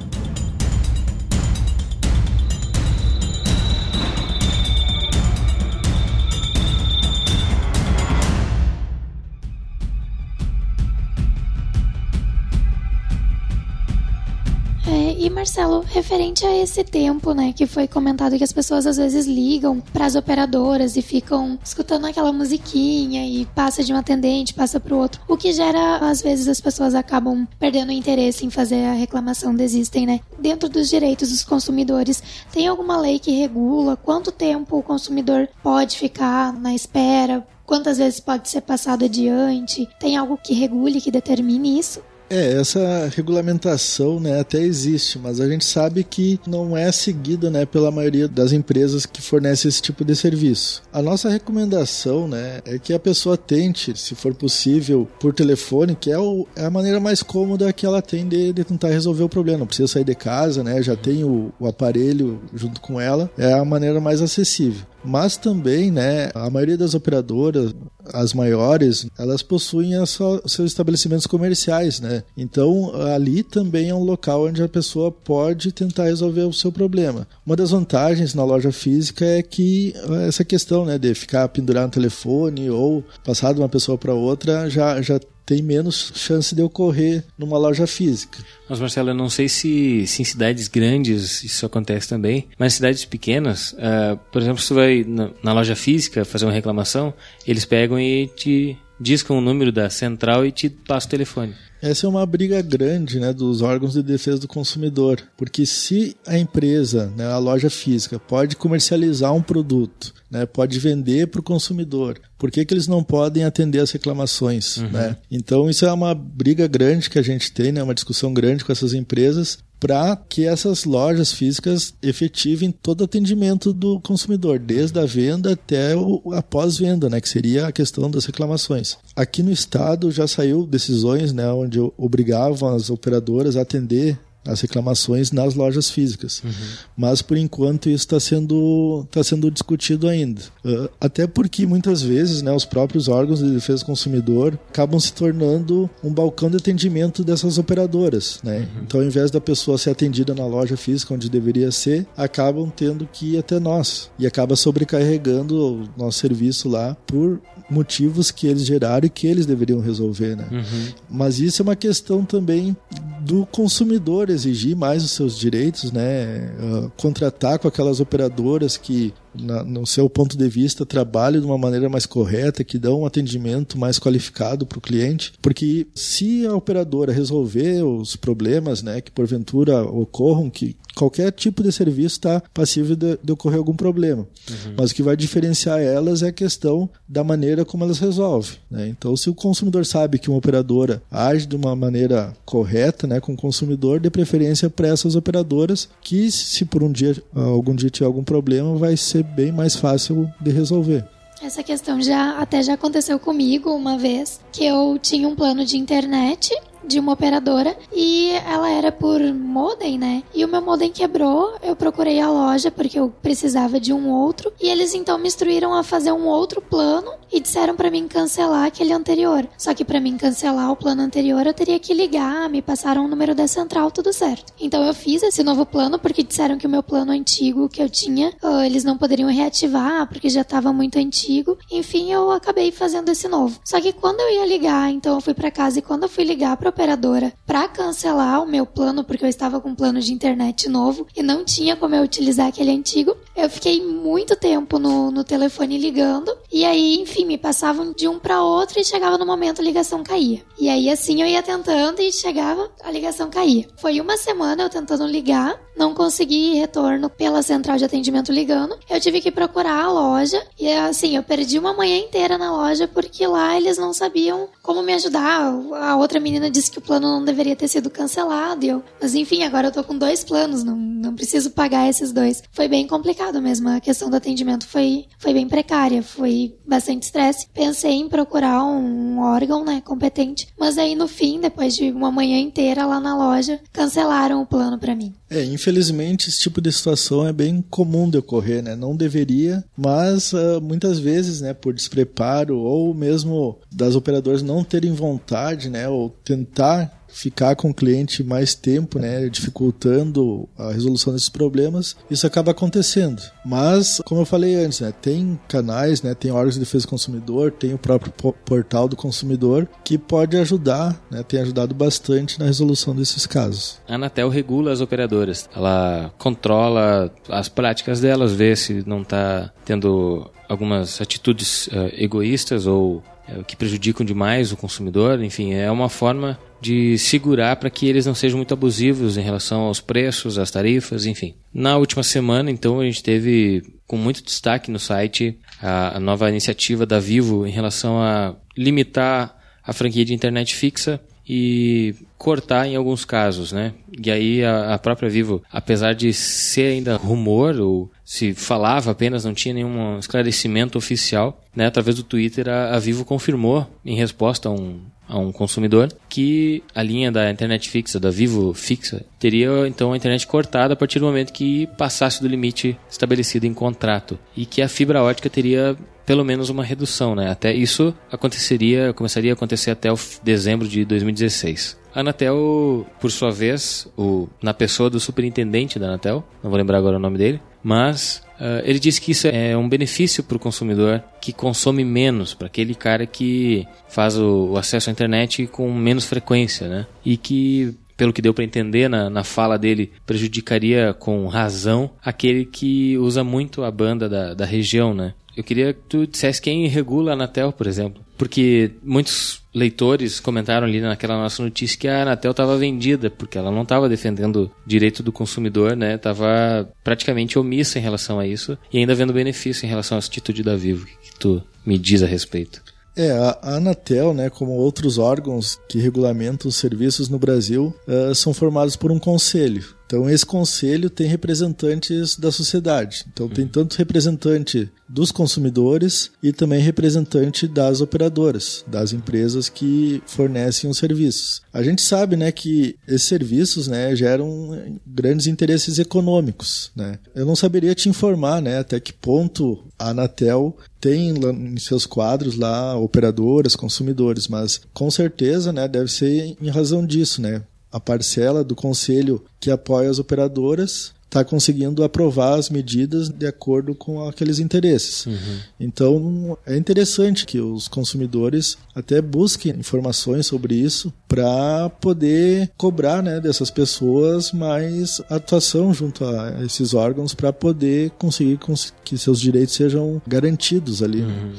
E Marcelo, referente a esse tempo, né, que foi comentado que as pessoas às vezes ligam para as operadoras e ficam escutando aquela musiquinha e passa de um atendente, passa para o outro, o que gera às vezes as pessoas acabam perdendo o interesse em fazer a reclamação, desistem, né? Dentro dos direitos dos consumidores, tem alguma lei que regula quanto tempo o consumidor pode ficar na espera? Quantas vezes pode ser passado adiante? Tem algo que regule, que determine isso? É, essa regulamentação né, até existe, mas a gente sabe que não é seguida né, pela maioria das empresas que fornecem esse tipo de serviço. A nossa recomendação né, é que a pessoa tente, se for possível, por telefone, que é, o, é a maneira mais cômoda que ela tem de, de, tentar resolver o problema. Não precisa sair de casa, né, já tem o, o aparelho junto com ela, é a maneira mais acessível. Mas também, né, a maioria das operadoras, as maiores, elas possuem seus estabelecimentos comerciais, né? Então, ali também é um local onde a pessoa pode tentar resolver o seu problema. Uma das vantagens na loja física é que essa questão, né, de ficar pendurado no telefone ou passar de uma pessoa para outra já já tem menos chance de ocorrer numa loja física. Mas, Marcelo, eu não sei se, se em cidades grandes isso acontece também, mas em cidades pequenas, uh, por exemplo, se você vai na, na loja física fazer uma reclamação, eles pegam e te discam o número da central e te passam o telefone. Essa é uma briga grande né, dos órgãos de defesa do consumidor, porque se a empresa, né, a loja física, pode comercializar um produto, né, pode vender para o consumidor, por que, que eles não podem atender as reclamações? Uhum. Né? Então, isso é uma briga grande que a gente tem, né, uma discussão grande com essas empresas, para que essas lojas físicas efetivem todo o atendimento do consumidor, desde a venda até o, a pós-venda, né, que seria a questão das reclamações. Aqui no estado já saiu decisões né, onde obrigavam as operadoras a atender as reclamações nas lojas físicas. Uhum. Mas por enquanto isso está sendo, tá sendo discutido ainda. Uh, até porque muitas vezes né, os próprios órgãos de defesa do consumidor acabam se tornando um balcão de atendimento dessas operadoras. Né? Uhum. Então, ao invés da pessoa ser atendida na loja física onde deveria ser, acabam tendo que ir até nós. E acaba sobrecarregando o nosso serviço lá por motivos que eles geraram e que eles deveriam resolver. Né? Uhum. Mas isso é uma questão também do consumidor exigir mais os seus direitos, né? Uh, contratar com aquelas operadoras que na, no seu ponto de vista, trabalhe de uma maneira mais correta, que dão um atendimento mais qualificado para o cliente, porque se a operadora resolver os problemas né, que porventura ocorram, que qualquer tipo de serviço está passível de, de, ocorrer algum problema. Uhum. Mas o que vai diferenciar elas é a questão da maneira como elas resolvem. Né? Então, se o consumidor sabe que uma operadora age de uma maneira correta né, com o consumidor, de preferência para essas operadoras, que se por um dia, algum dia tiver algum problema, vai ser bem mais fácil de resolver. Essa questão já até já aconteceu comigo uma vez, que eu tinha um plano de internet de uma operadora e ela era por modem, né? E o meu modem quebrou, eu procurei a loja porque eu precisava de um outro e eles então me instruíram a fazer um outro plano e disseram para mim cancelar aquele anterior. Só que para mim cancelar o plano anterior eu teria que ligar, me passaram o número da central, tudo certo. Então eu fiz esse novo plano porque disseram que o meu plano antigo que eu tinha, ah, eles não poderiam reativar porque já estava muito antigo. Enfim, eu acabei fazendo esse novo. Só que quando eu ia ligar, então eu fui para casa e quando eu fui ligar para operadora para cancelar o meu plano, porque eu estava com um plano de internet novo e não tinha como eu utilizar aquele antigo. Eu fiquei muito tempo no, no telefone ligando e aí, enfim, me passavam de um para outro e chegava no momento a ligação caía. E aí assim eu ia tentando e chegava, a ligação caía. Foi uma semana eu tentando ligar, não consegui retorno pela central de atendimento ligando. Eu tive que procurar a loja e assim, eu perdi uma manhã inteira na loja porque lá eles não sabiam como me ajudar. A outra menina disse que o plano não deveria ter sido cancelado. E eu, mas enfim, agora eu tô com dois planos, não, não preciso pagar esses dois. Foi bem complicado mesmo. A questão do atendimento foi, foi bem precária, foi bastante estresse. Pensei em procurar um órgão, né, competente, mas aí no fim, depois de uma manhã inteira lá na loja, cancelaram o plano para mim. É, infelizmente esse tipo de situação é bem comum de ocorrer, né? Não deveria, mas uh, muitas vezes, né, por despreparo ou mesmo das operadoras não terem vontade, né, ou tentar ficar com o cliente mais tempo, né, dificultando a resolução desses problemas, isso acaba acontecendo. Mas, como eu falei antes, né, tem canais, né, tem órgãos de defesa do consumidor, tem o próprio portal do consumidor que pode ajudar, né, tem ajudado bastante na resolução desses casos. A Anatel regula as operadoras, ela controla as práticas delas, vê se não está tendo algumas atitudes uh, egoístas ou que prejudicam demais o consumidor. Enfim, é uma forma de segurar para que eles não sejam muito abusivos em relação aos preços, às tarifas, enfim. Na última semana, então, a gente teve com muito destaque no site a, a nova iniciativa da Vivo em relação a limitar a franquia de internet fixa e cortar em alguns casos, né? E aí a, a, própria Vivo, apesar de ser ainda rumor ou se falava apenas, não tinha nenhum esclarecimento oficial, né? Através do Twitter a, a Vivo confirmou em resposta a um a um consumidor que a linha da internet fixa, da Vivo fixa, teria então a internet cortada a partir do momento que passasse do limite estabelecido em contrato e que a fibra ótica teria pelo menos uma redução, né? Até isso aconteceria, começaria a acontecer até o dezembro de 2016. A Anatel, por sua vez, o, na pessoa do superintendente da Anatel, não vou lembrar agora o nome dele, mas uh, ele disse que isso é um benefício para o consumidor que consome menos, para aquele cara que faz o, o, acesso à internet com menos frequência, né? E que pelo que deu para entender na, na fala dele, prejudicaria com razão aquele que usa muito a banda da, da região, né? Eu queria que tu dissesse quem regula a Anatel, por exemplo. Porque muitos leitores comentaram ali naquela nossa notícia que a Anatel estava vendida, porque ela não estava defendendo direito do consumidor, né? Estava praticamente omissa em relação a isso e ainda vendo benefício em relação à atitude da Vivo. O que tu me diz a respeito? É, a Anatel, né, como outros órgãos que regulamentam os serviços no Brasil, uh, são formados por um conselho. Então esse conselho tem representantes da sociedade. Então tem tanto representante dos consumidores e também representante das operadoras, das empresas que fornecem os serviços. A gente sabe, né, que esses serviços, né, geram grandes interesses econômicos, né. Eu não saberia te informar, né, até que ponto a Anatel tem em seus quadros lá operadoras, consumidores, mas com certeza, né, deve ser em razão disso, né. A parcela do conselho que apoia as operadoras está conseguindo aprovar as medidas de acordo com aqueles interesses. Uhum. Então é interessante que os consumidores até busquem informações sobre isso para poder cobrar né, dessas pessoas mais atuação junto a esses órgãos para poder conseguir que seus direitos sejam garantidos ali. Uhum.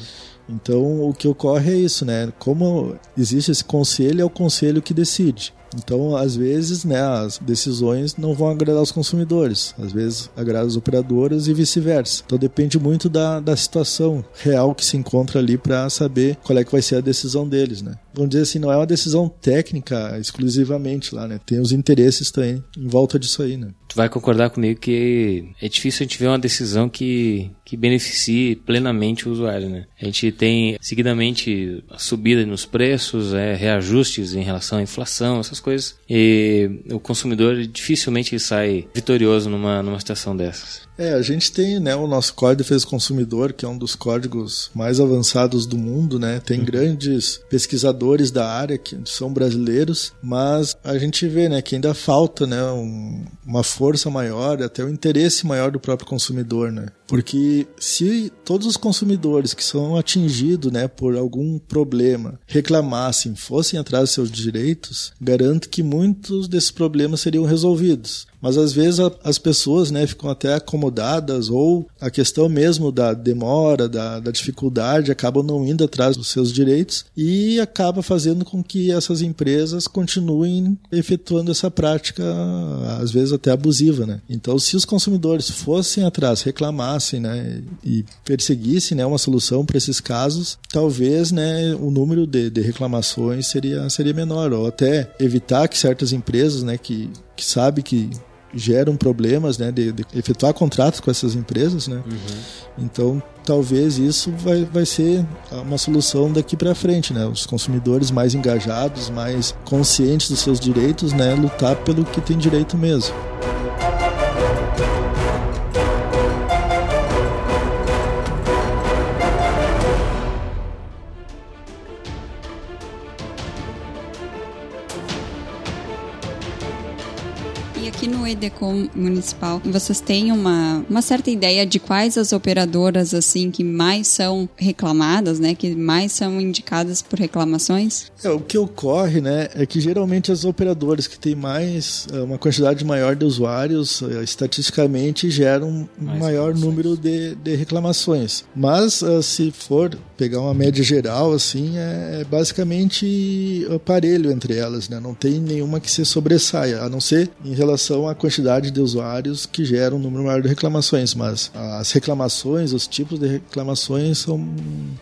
Então, o que ocorre é isso, né? Como existe esse conselho, é o conselho que decide. Então, às vezes, né, as decisões não vão agradar os consumidores, às vezes agrada as operadoras e vice-versa. Então, depende muito da, da situação real que se encontra ali para saber qual é que vai ser a decisão deles, né? Vamos dizer assim, não é uma decisão técnica exclusivamente lá, né? Tem os interesses também em volta disso aí, né? Tu vai concordar comigo que é difícil a gente ver uma decisão que, que beneficie plenamente o usuário, né? A gente tem seguidamente a subida nos preços, é, reajustes em relação à inflação, essas coisas. E o consumidor dificilmente sai vitorioso numa, numa situação dessas. É, a gente tem né, o nosso Código de Defesa do Consumidor, que é um dos códigos mais avançados do mundo, né? Tem uhum. grandes pesquisadores da área que são brasileiros, mas a gente vê né, que ainda falta né, um, uma força maior, até o um interesse maior do próprio consumidor, né? Porque se todos os consumidores que são atingidos né, por algum problema reclamassem, fossem atrás dos seus direitos, garanto que muitos desses problemas seriam resolvidos mas às vezes a, as pessoas né, ficam até acomodadas ou a questão mesmo da demora, da, da, dificuldade, acabam não indo atrás dos seus direitos e acaba fazendo com que essas empresas continuem efetuando essa prática, às vezes até abusiva. Né? Então, se os consumidores fossem atrás, reclamassem né, e perseguissem né, uma solução para esses casos, talvez né, o número de, de reclamações seria, seria menor, ou até evitar que certas empresas né, que, que sabem que geram problemas né, de, de, efetuar contratos com essas empresas. Né? Uhum. Então, talvez isso vai, vai ser uma solução daqui para frente. Né? Os consumidores mais engajados, mais conscientes dos seus direitos, né, lutar pelo que tem direito mesmo. EDECOM municipal, vocês têm uma, uma certa ideia de quais as operadoras assim que mais são reclamadas, né, que mais são indicadas por reclamações? É, o que ocorre, né, é que geralmente as operadoras que têm mais é, uma quantidade maior de usuários, é, estatisticamente geram um mais maior número de, de reclamações. Mas é, se for pegar uma média geral, assim, é basicamente aparelho entre elas, né? Não tem nenhuma que se sobressaia, a não ser em relação à quantidade de usuários que geram um número maior de reclamações, mas as reclamações, os tipos de reclamações são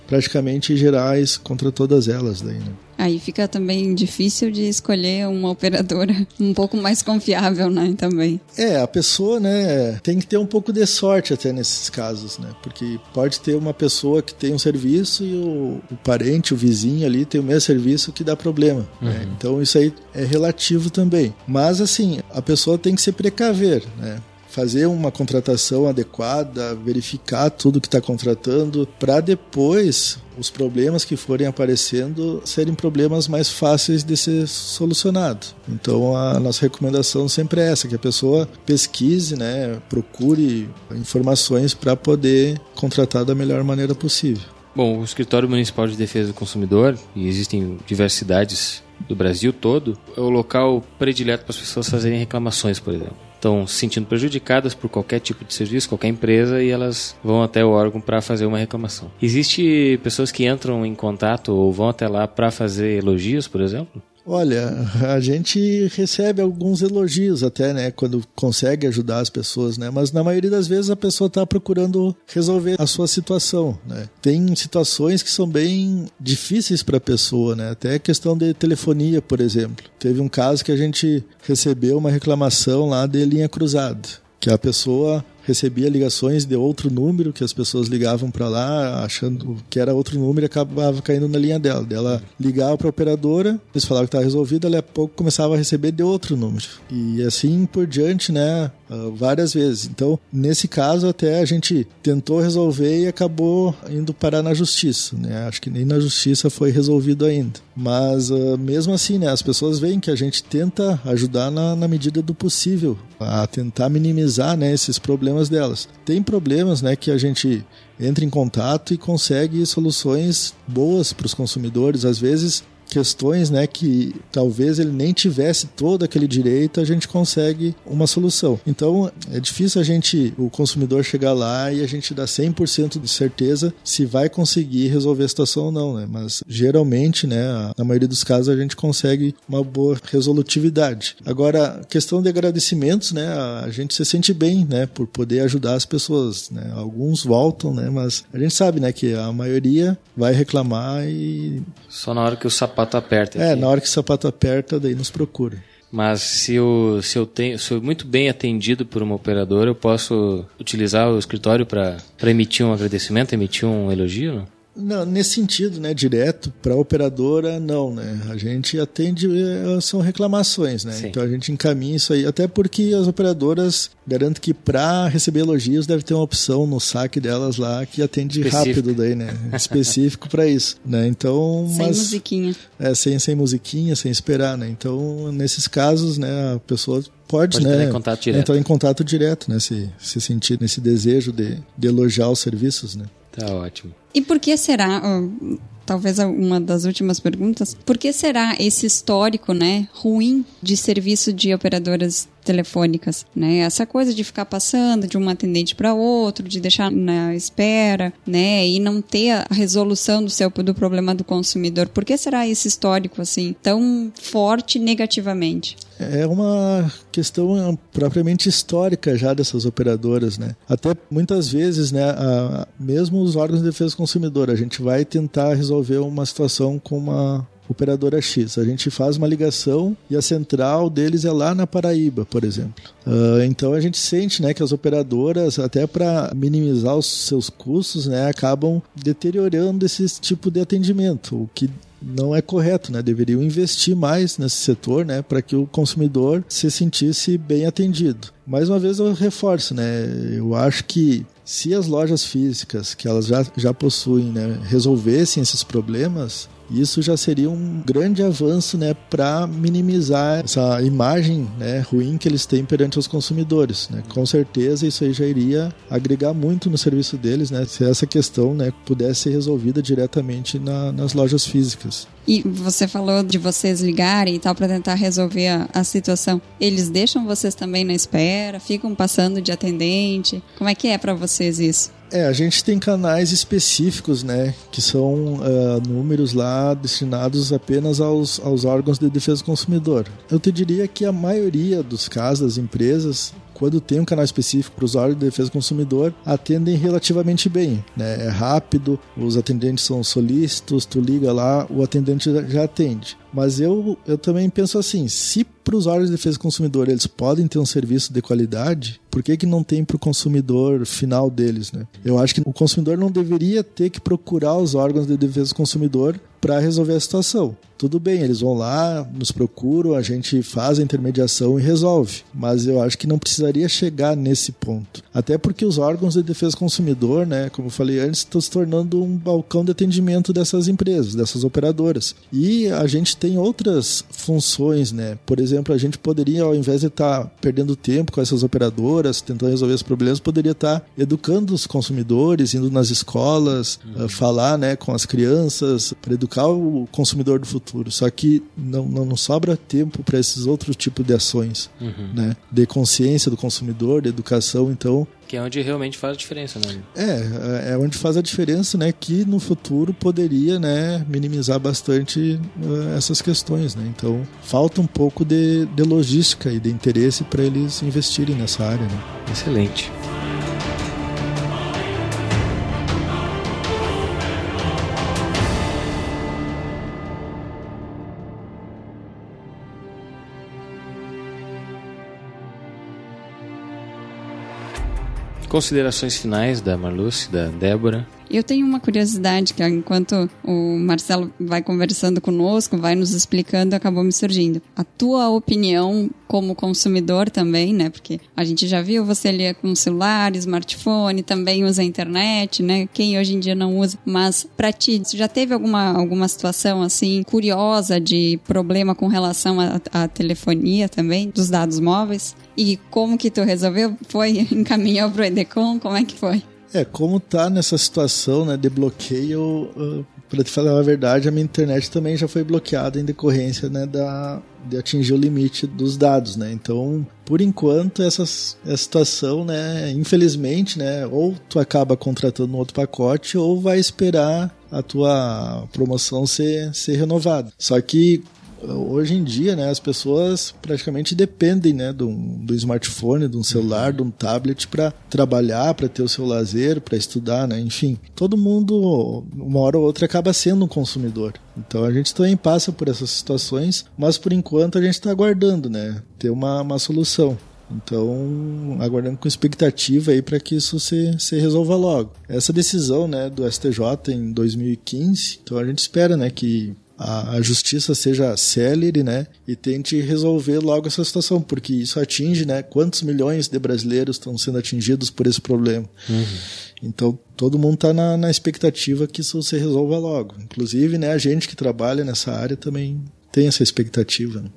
praticamente gerais contra todas elas daí, né? Aí fica também difícil de escolher uma operadora um pouco mais confiável, né, também. É, a pessoa, né, tem que ter um pouco de sorte até nesses casos, né? Porque pode ter uma pessoa que tem um serviço e o, o parente, o vizinho ali tem o mesmo serviço que dá problema. Né? Uhum. Né? Então isso aí é relativo também. Mas assim, a pessoa tem que se precaver, né? Fazer uma contratação adequada, verificar tudo que está contratando, para depois os problemas que forem aparecendo serem problemas mais fáceis de ser solucionados. Então a nossa recomendação sempre é essa, que a pessoa pesquise, né, procure informações para poder contratar da melhor maneira possível. Bom, o Escritório Municipal de Defesa do Consumidor, e existem diversidades do Brasil todo, é o local predileto para as pessoas fazerem reclamações, por exemplo estão se sentindo prejudicadas por qualquer tipo de serviço, qualquer empresa, e elas vão até o órgão para fazer uma reclamação. Existe pessoas que entram em contato ou vão até lá para fazer elogios, por exemplo? Olha, a gente recebe alguns elogios até, né, quando consegue ajudar as pessoas, né, mas na maioria das vezes a pessoa está procurando resolver a sua situação, né. Tem situações que são bem difíceis para a pessoa, né, até questão de telefonia, por exemplo. Teve um caso que a gente recebeu uma reclamação lá de linha cruzada, que a pessoa recebia ligações de outro número que as pessoas ligavam para lá achando que era outro número e acabava caindo na linha dela. Ela ligava para a operadora, eles falavam que estava resolvido, ela a pouco começava a receber de outro número. E assim por diante, né? Ah, várias vezes. Então, nesse caso, até a gente tentou resolver e acabou indo parar na justiça. Né? Acho que nem na justiça foi resolvido ainda. Mas, uh, mesmo assim, né, as pessoas veem que a gente tenta ajudar na, na medida do possível, a tentar minimizar né, esses problemas delas. Tem problemas né, que a gente entra em contato e consegue soluções boas para os consumidores. Às vezes, questões né, que talvez ele nem tivesse todo aquele direito, a gente consegue uma solução. Então é difícil a gente, o consumidor chegar lá e a gente dar 100% de certeza se vai conseguir resolver a situação ou não, né? Mas geralmente, né, na maioria dos casos a gente consegue uma boa resolutividade. Agora, questão de agradecimentos, né, a gente se sente bem, né, por poder ajudar as pessoas, né? Alguns voltam, né, mas a gente sabe, né, que a maioria vai reclamar e só na hora que o sapato aperta. É, na hora que o sapato aperta, daí nos procura. Mas se eu, se eu tenho, sou muito bem atendido por uma operadora, eu posso utilizar o escritório para emitir um agradecimento, emitir um elogio? Não? Não, nesse sentido, né, direto para a operadora, não, né? A gente atende, eh, são reclamações, né? Sim. Então a gente encaminha isso aí, até porque as operadoras, garanto que para receber elogios deve ter uma opção no saque delas lá que atende Específico. rápido daí, né? Específico para isso, né? Então, sem mas, musiquinha. É, sem sem musiquinha, sem esperar, né? Então, nesses casos, né, a pessoa pode, pode né, entrar em contato direto. Entrar em contato direto, né, se, se sentir nesse desejo de, de elogiar os serviços, né? Tá ótimo. E por que será, talvez uma das últimas perguntas, por que será esse histórico, né, ruim de serviço de operadoras telefônicas, né? Essa coisa de ficar passando de um atendente para outro, de deixar na espera, né? E não ter a resolução do seu do problema do consumidor. Por que será esse histórico assim tão forte negativamente? É uma questão propriamente histórica já dessas operadoras, né? Até muitas vezes, né, a, mesmo os órgãos de defesa do consumidor, a gente vai tentar resolver uma situação com uma operadora X. A gente faz uma ligação e a central deles é lá na Paraíba, por exemplo. Uh, então a gente sente né, que as operadoras, até para minimizar os seus custos, né, acabam deteriorando esse tipo de atendimento, o que não é correto, né? Deveriam investir mais nesse setor, né, para que o consumidor se sentisse bem atendido. Mais uma vez eu reforço, né? Eu acho que se as lojas físicas que elas já, já possuem, né, resolvessem esses problemas, isso já seria um grande avanço né, para minimizar essa imagem né, ruim que eles têm perante os consumidores. Né? Com certeza isso aí já iria agregar muito no serviço deles né, se essa questão né, pudesse ser resolvida diretamente na, nas lojas físicas. E você falou de vocês ligarem e tal para tentar resolver a, a, situação. Eles deixam vocês também na espera? Ficam passando de atendente? Como é que é para vocês isso? É, a gente tem canais específicos, né, que são uh, números lá destinados apenas aos, aos órgãos de defesa do consumidor. Eu te diria que a maioria dos casos das empresas quando tem um canal específico para os órgãos de defesa do consumidor, atendem relativamente bem. Né? É rápido, os atendentes são solícitos, tu liga lá, o atendente já atende. Mas eu, eu também penso assim, se para os órgãos de defesa do consumidor eles podem ter um serviço de qualidade, por que, que não tem para o consumidor final deles? Né? Eu acho que o consumidor não deveria ter que procurar os órgãos de defesa do consumidor para resolver a situação. Tudo bem, eles vão lá, nos procuram, a gente faz a intermediação e resolve. Mas eu acho que não precisaria chegar nesse ponto. Até porque os órgãos de defesa do consumidor, né, como eu falei antes, estão se tornando um balcão de atendimento dessas empresas, dessas operadoras. E a gente tem outras funções, né? Por exemplo, a gente poderia, ao invés de estar tá perdendo tempo com essas operadoras, tentando resolver os problemas, poderia estar tá educando os consumidores, indo nas escolas, uhum. uh, falar né, com as crianças, para educar o consumidor do futuro futuro. Só que não, não, não sobra tempo para esses outros tipos de ações, uhum. né? De consciência do consumidor, de educação. Então, Que é onde realmente faz a diferença, né? É, é onde faz a diferença, né? Que no futuro poderia, né, minimizar bastante uh, essas questões, né? Então, falta um pouco de, de logística e de interesse para eles investirem nessa área, né? Excelente. Considerações finais da Marluce, da Débora. Eu tenho uma curiosidade que enquanto o Marcelo vai conversando conosco, vai nos explicando, acabou me surgindo. A tua opinião como consumidor também, né? Porque a gente já viu você ali com celular, smartphone, também usa a internet, né? Quem hoje em dia não usa. Mas para ti, você já teve alguma, alguma situação assim curiosa de problema com relação à telefonia também, dos dados móveis? E como que tu resolveu? Foi encaminhou pro Edecom? Como é que foi? É, como tá nessa situação, né, de bloqueio, uh, para te falar a verdade, a minha internet também já foi bloqueada em decorrência, né, da de atingir o limite dos dados, né? Então, por enquanto, essa, essa situação, né, infelizmente, né, ou tu acaba contratando um outro pacote ou vai esperar a tua promoção ser, ser renovada. Só que hoje em dia, né, as pessoas praticamente dependem, né, do, do smartphone, de um celular, de um tablet para trabalhar, para ter o seu lazer, para estudar, né, enfim. Todo mundo, uma hora ou outra, acaba sendo um consumidor. Então a gente também passa por essas situações, mas por enquanto a gente está aguardando, né, ter uma, uma solução. Então, aguardando com expectativa aí para que isso se, se resolva logo. Essa decisão, né, do STJ em 2015, então a gente espera, né, que a, a, justiça seja célere, né, e tente resolver logo essa situação, porque isso atinge, né, quantos milhões de brasileiros estão sendo atingidos por esse problema. Uhum. Então, todo mundo está na, na, expectativa que isso se resolva logo. Inclusive, né, a gente que trabalha nessa área também tem essa expectativa. Né?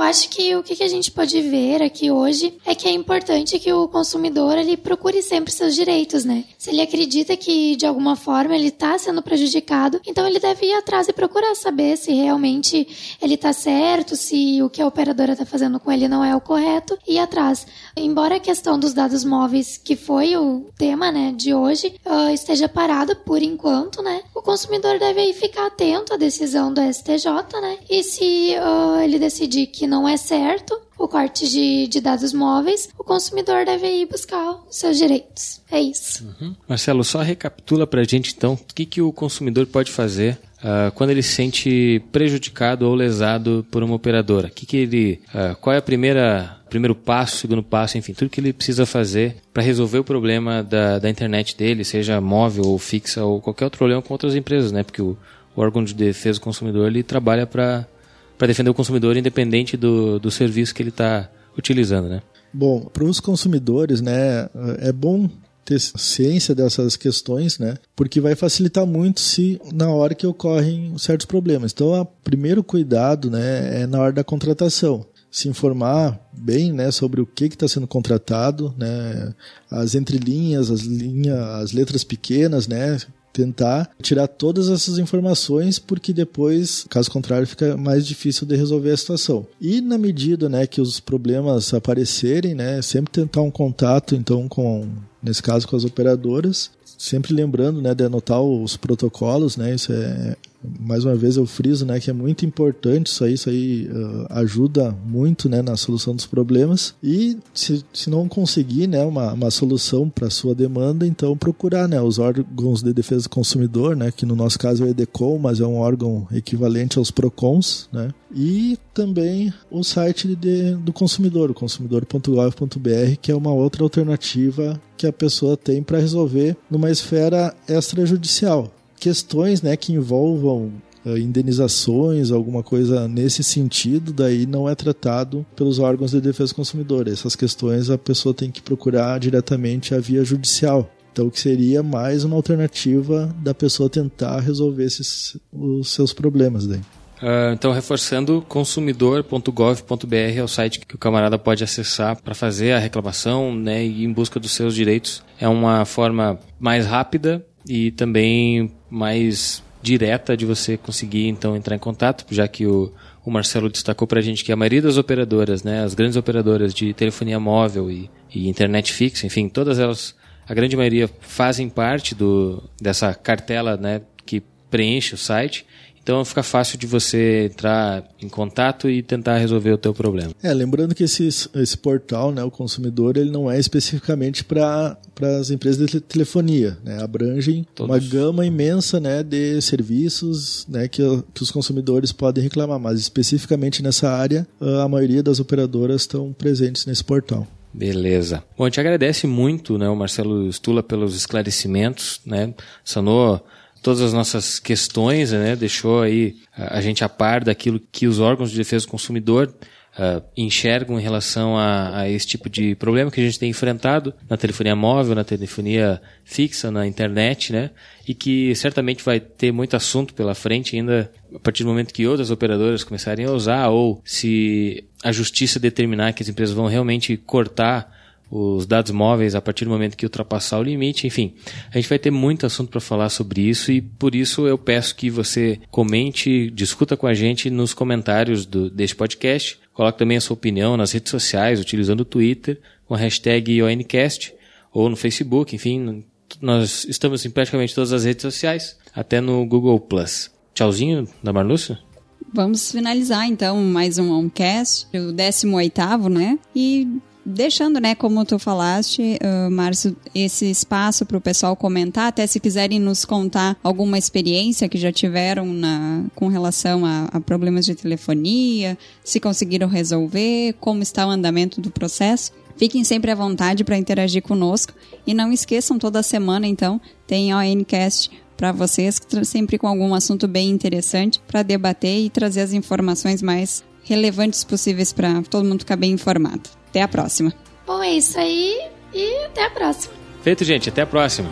Eu acho que o que a gente pode ver aqui hoje é que é importante que o consumidor ele procure sempre seus direitos, né? Se ele acredita que de alguma forma ele está sendo prejudicado, então ele deve ir atrás e procurar saber se realmente ele está certo, se o que a operadora está fazendo com ele não é o correto e ir atrás. Embora a questão dos dados móveis, que foi o tema, né, de hoje, uh, esteja parado por enquanto, né? O consumidor deve ficar atento à decisão do STJ, né? E se uh, ele decidir que não é certo o corte de, de dados móveis, o consumidor deve ir buscar os seus direitos. É isso. Uhum. Marcelo, só recapitula para a gente então o que, que o consumidor pode fazer Uh, quando ele se sente prejudicado ou lesado por uma operadora? Que que ele, uh, qual é a primeira primeiro passo, segundo passo, enfim, tudo que ele precisa fazer para resolver o problema da, da internet dele, seja móvel ou fixa ou qualquer outro problema com outras empresas, né? Porque o, o órgão de defesa do consumidor ele trabalha para para defender o consumidor independente do, do serviço que ele está utilizando, né? Bom, para os consumidores, né, é bom ter ciência dessas questões, né? Porque vai facilitar muito se na hora que ocorrem certos problemas. Então, o primeiro cuidado, né, é na hora da contratação se informar bem né, sobre o que está sendo contratado, né, as entrelinhas, as linhas, as letras pequenas, né, tentar tirar todas essas informações, porque depois, caso contrário, fica mais difícil de resolver a situação. E na medida né, que os problemas aparecerem, né, sempre tentar um contato então com, nesse caso, com as operadoras, sempre lembrando né, de anotar os protocolos, né, isso é mais uma vez eu friso, né, que é muito importante isso aí, isso aí uh, ajuda muito, né, na solução dos problemas. E se, se não conseguir, né, uma, uma solução para sua demanda, então procurar, né, os órgãos de defesa do consumidor, né, que no nosso caso é o EDECOM, mas é um órgão equivalente aos PROCONs, né, e também o site de, do consumidor, o consumidor.gov.br, que é uma outra alternativa que a pessoa tem para resolver numa esfera extrajudicial questões né, que envolvam uh, indenizações, alguma coisa nesse sentido, daí não é tratado pelos órgãos de defesa do consumidor. Essas questões a pessoa tem que procurar diretamente a via judicial. Então, que seria mais uma alternativa da pessoa tentar resolver esses, os seus problemas daí. Uh, então, reforçando, consumidor.gov.br é o site que o camarada pode acessar para fazer a reclamação né, e em busca dos seus direitos. É uma forma mais rápida e também mais direta de você conseguir então entrar em contato, já que o, o Marcelo destacou para a gente que a maioria das operadoras, né, as grandes operadoras de telefonia móvel e, e internet fixa, enfim, todas elas, a grande maioria fazem parte do, dessa cartela né, que preenche o site. Então fica fácil de você entrar em contato e tentar resolver o teu problema. É, lembrando que esse, esse portal, né, o consumidor, ele não é especificamente para as empresas de telefonia, né? Abrangem Todos. uma gama imensa, né, de serviços, né, que, que os consumidores podem reclamar, mas especificamente nessa área, a maioria das operadoras estão presentes nesse portal. Beleza. Bom, a gente agradece muito, né, o Marcelo Stula pelos esclarecimentos, né? Sanou todas as nossas questões, né? Deixou aí a gente a par daquilo que os órgãos de defesa do consumidor uh, enxergam em relação a, a, esse tipo de problema que a gente tem enfrentado na telefonia móvel, na telefonia fixa, na internet, né? E que certamente vai ter muito assunto pela frente ainda a partir do momento que outras operadoras começarem a usar ou se a justiça determinar que as empresas vão realmente cortar os dados móveis a partir do momento que ultrapassar o limite, enfim. A gente vai ter muito assunto para falar sobre isso e por isso eu peço que você comente, discuta com a gente nos comentários do, deste podcast. Coloque também a sua opinião nas redes sociais, utilizando o Twitter, com a hashtag ONCast, ou no Facebook, enfim. Nós estamos em praticamente todas as redes sociais, até no Google+. Tchauzinho da Marlúcia. Vamos finalizar então mais um OnCast, o 18º, né? E deixando, né, como tu falaste, uh, Márcio, esse espaço para o pessoal comentar, até se quiserem nos contar alguma experiência que já tiveram na, com relação a, a problemas de telefonia, se conseguiram resolver, como está o andamento do processo. Fiquem sempre à vontade para interagir conosco e não esqueçam toda semana, então, tem ONCast para vocês, sempre com algum assunto bem interessante para debater e trazer as informações mais relevantes possíveis para todo mundo ficar bem informado. Até a próxima. Bom, é isso aí e até a próxima. Feito, gente. Até a próxima.